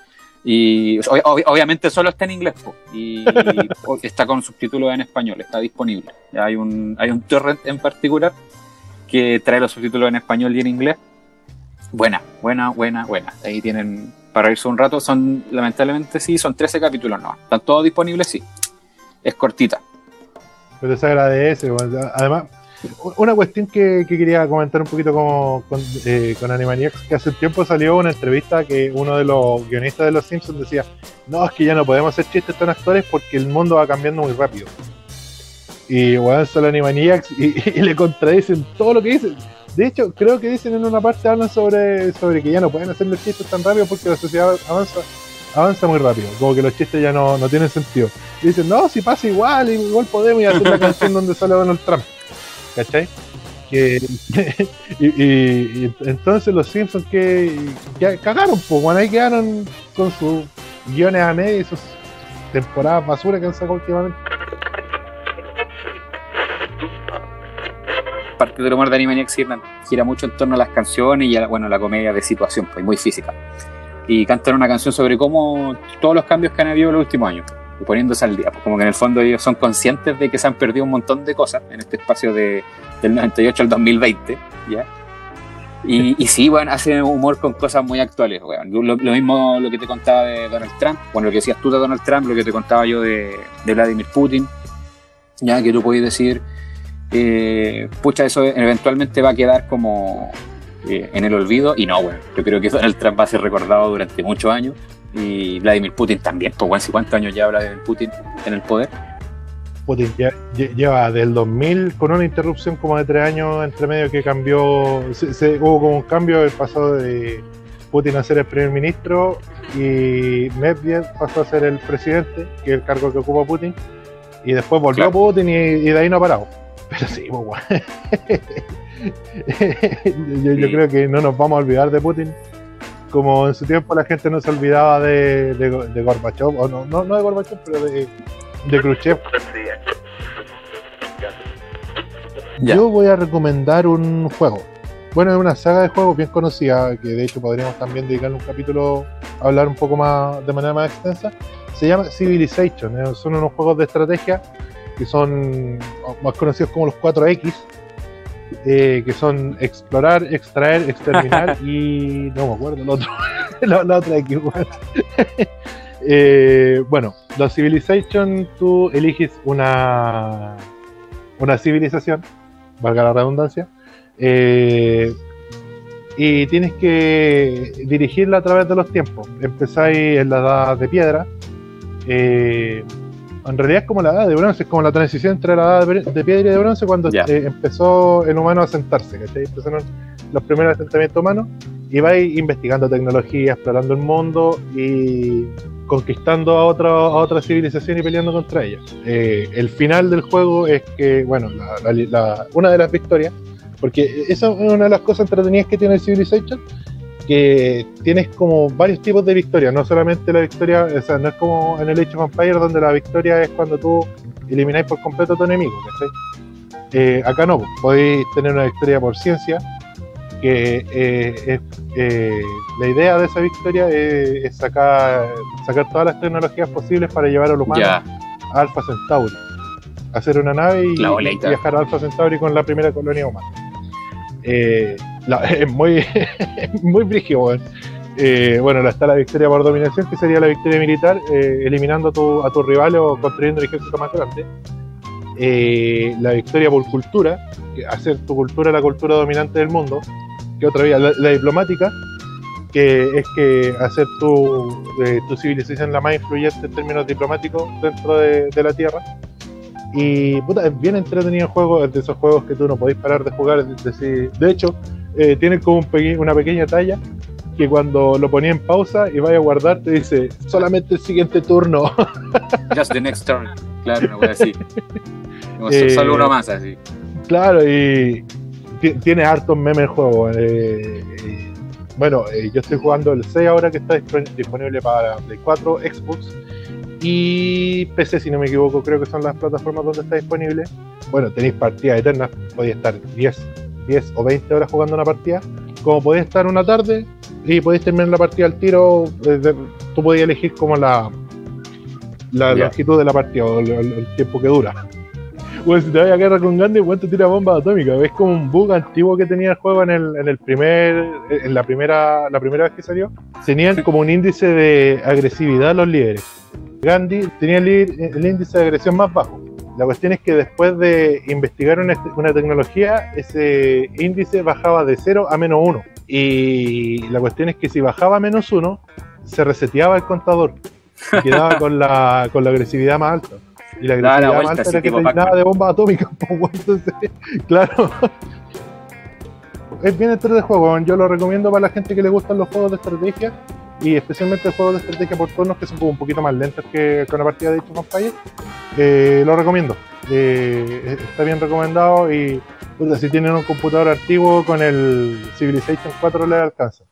Y ob- ob- obviamente solo está en inglés po, y, está con subtítulos en español, está disponible. Hay un hay un torrent en particular que trae los subtítulos en español y en inglés. Buena, buena, buena, buena. Ahí tienen para irse un rato. Son, lamentablemente, sí, son 13 capítulos, no. Están todos disponibles, sí. Es cortita. Pero se agradece. Además, una cuestión que, que quería comentar un poquito con, con, eh, con Animaniacs, que hace un tiempo salió una entrevista que uno de los guionistas de Los Simpsons decía, no, es que ya no podemos hacer chistes tan actuales porque el mundo va cambiando muy rápido. Y bueno, sale Animaniacs y, y le contradicen todo lo que dicen. De hecho, creo que dicen en una parte, hablan sobre, sobre que ya no pueden hacer los chistes tan rápido porque la sociedad avanza avanza muy rápido, como que los chistes ya no, no tienen sentido. Y dicen, no, si pasa igual, igual podemos ir a hacer la canción donde sale Donald Trump. ¿Cachai? Que, y, entonces los Simpsons que, que cagaron, pues bueno, ahí quedaron con sus guiones a medio y sus temporadas basura que han sacado últimamente. Parte del humor de Animaniacs gira, gira mucho en torno a las canciones y a bueno, la comedia de situación, pues muy física. Y cantan una canción sobre cómo todos los cambios que han habido en los últimos años, y poniéndose al día. Pues como que en el fondo ellos son conscientes de que se han perdido un montón de cosas en este espacio de, del 98 al 2020, ¿ya? Y, y sí, bueno, hace humor con cosas muy actuales, weón. Lo, mismo lo que te contaba de Donald Trump, bueno, lo que decías tú de Donald Trump, lo que te contaba yo de, Vladimir Putin, ya que tú podés decir, eh, pucha, eso eventualmente va a quedar como eh, en el olvido, y no, weón. Yo creo que Donald Trump va a ser recordado durante muchos años, y Vladimir Putin también, pues, si cuántos años ya Vladimir Putin en el poder. Putin lle- lle- lleva del 2000 con una interrupción como de tres años entre medio que cambió, se, se- hubo como un cambio, el pasó de Putin a ser el primer ministro y Medvedev pasó a ser el presidente, que es el cargo que ocupa Putin, y después volvió Claro. Putin y, y de ahí no ha parado. Pero sí, pues, weón. yo, yo Sí. creo que no nos vamos a olvidar de Putin. Como en su tiempo la gente no se olvidaba de, de, de Gorbachev, o no, no, no de Gorbachev, pero de, de Khrushchev. Yo voy a recomendar un juego. Bueno, es una saga de juegos bien conocida, que de hecho podríamos también dedicarle un capítulo a hablar un poco más de manera más extensa. Se llama Civilization. eh, Son unos juegos de estrategia que son más conocidos como los 4X, eh, que son explorar, extraer, exterminar y no me acuerdo el otro, la, la otra weón. Eh, bueno, la Civilization, tú eliges una, una civilización, valga la redundancia, eh, y tienes que dirigirla a través de los tiempos. Empezáis en la edad de piedra. eh, en realidad es como la edad de bronce, es como la transición entre la edad de, piedra y de bronce cuando eh, empezó el humano a asentarse. ¿cachai? Empezaron los primeros asentamientos humanos y vais investigando tecnología, explorando el mundo y conquistando a, otra a otra civilización y peleando contra ella. Eh, el final del juego es que, bueno, la- la- la- una de las victorias, porque esa es una de las cosas entretenidas que tiene el Civilization, que tienes como varios tipos de victorias, no solamente la victoria, o sea, no es como en el Age of Empires donde la victoria es cuando tú elimináis por completo a tu enemigo. Eh, acá no, podéis tener una victoria por ciencia, que eh, eh, la idea de esa victoria es, es sacar, sacar todas las tecnologías posibles para llevar al humano Ya. a Alpha Centauri. Hacer una nave y, y viajar a Alpha Centauri con la primera colonia humana. Eh, es muy, muy brígido. Eh, bueno, está la victoria por dominación, que sería la victoria militar, eh, eliminando a tu, tus rivales o construyendo un ejército más grande. Eh, la victoria por cultura, hacer tu cultura la cultura dominante del mundo. Que otra vía, la, diplomática, que es que hacer tu, tu civilización la más influyente en términos diplomáticos dentro de, de la Tierra. Y puta, es bien entretenido el juego, es de esos juegos que tú no podéis parar de jugar. es decir, de hecho, eh, tiene como un peque- una pequeña talla que cuando lo ponía en pausa y vaya a guardar te dice solamente el siguiente turno. Just the next turn. Claro, una wea así. Eh, solo uno más, así. Claro, y ti- tiene hartos memes el juego. eh, bueno, eh, yo estoy jugando el 6 ahora que está dispon- disponible para Play 4, Xbox y PC, si no me equivoco, creo que son las plataformas donde está disponible. Bueno, tenéis partidas eternas, podéis estar 10, 10 o 20 horas jugando una partida, como podéis estar una tarde y podéis terminar la partida al tiro. eh, de- tú podías elegir como la, la longitud de la partida o el, tiempo que dura. Bueno, si te vas a guerra con Gandhi, weón, te tira bomba atómica. Es como un bug antiguo que tenía el juego en el, en el primer, en la primera, la primera vez que salió. Tenían como un índice de agresividad los líderes. Gandhi tenía el, índice de agresión más bajo. La cuestión es que después de investigar una, tecnología, ese índice bajaba de 0 a menos 1. Y la cuestión es que si bajaba a menos 1, se reseteaba el contador. Y quedaba con la, con la agresividad más alta. Y la Daba la agresividad más vuelta, alta era que te de bombas atómicas. entonces, claro. Es bien entretenido el juego, yo lo recomiendo para la gente que le gustan los juegos de estrategia y especialmente juegos de estrategia por turnos que son como un poquito más lentos que, que una partida de Age of. Eh, lo recomiendo. Eh, está bien recomendado y si tienen un computador antiguo con el Civilization 4 le alcanza.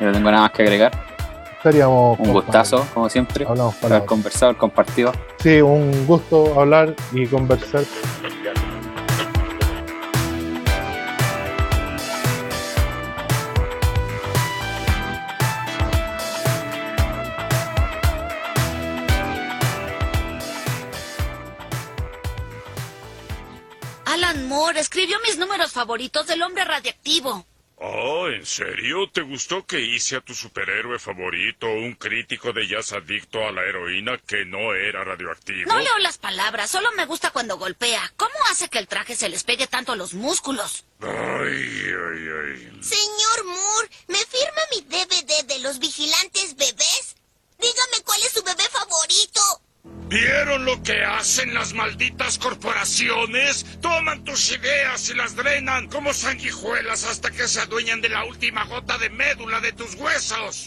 No tengo nada más que agregar. Estaríamos Un gustazo, como siempre. Hablamos Haber palabras. conversado, haber compartido. Sí, un gusto hablar y conversar. Alan Moore escribió mis números favoritos del hombre radiactivo. Oh, ¿en serio? ¿Te gustó que hice a tu superhéroe favorito un crítico de jazz adicto a la heroína que no era radioactivo? No leo las palabras, solo me gusta cuando golpea. ¿Cómo hace que el traje se les pegue tanto a los músculos? Ay, ay, ay. Señor Moore, ¿me firma mi DVD de los vigilantes bebés? Dígame cuál es su bebé favorito. ¿Vieron lo que hacen las malditas corporaciones? Toman tus ideas y las drenan como sanguijuelas hasta que se adueñan de la última gota de médula de tus huesos.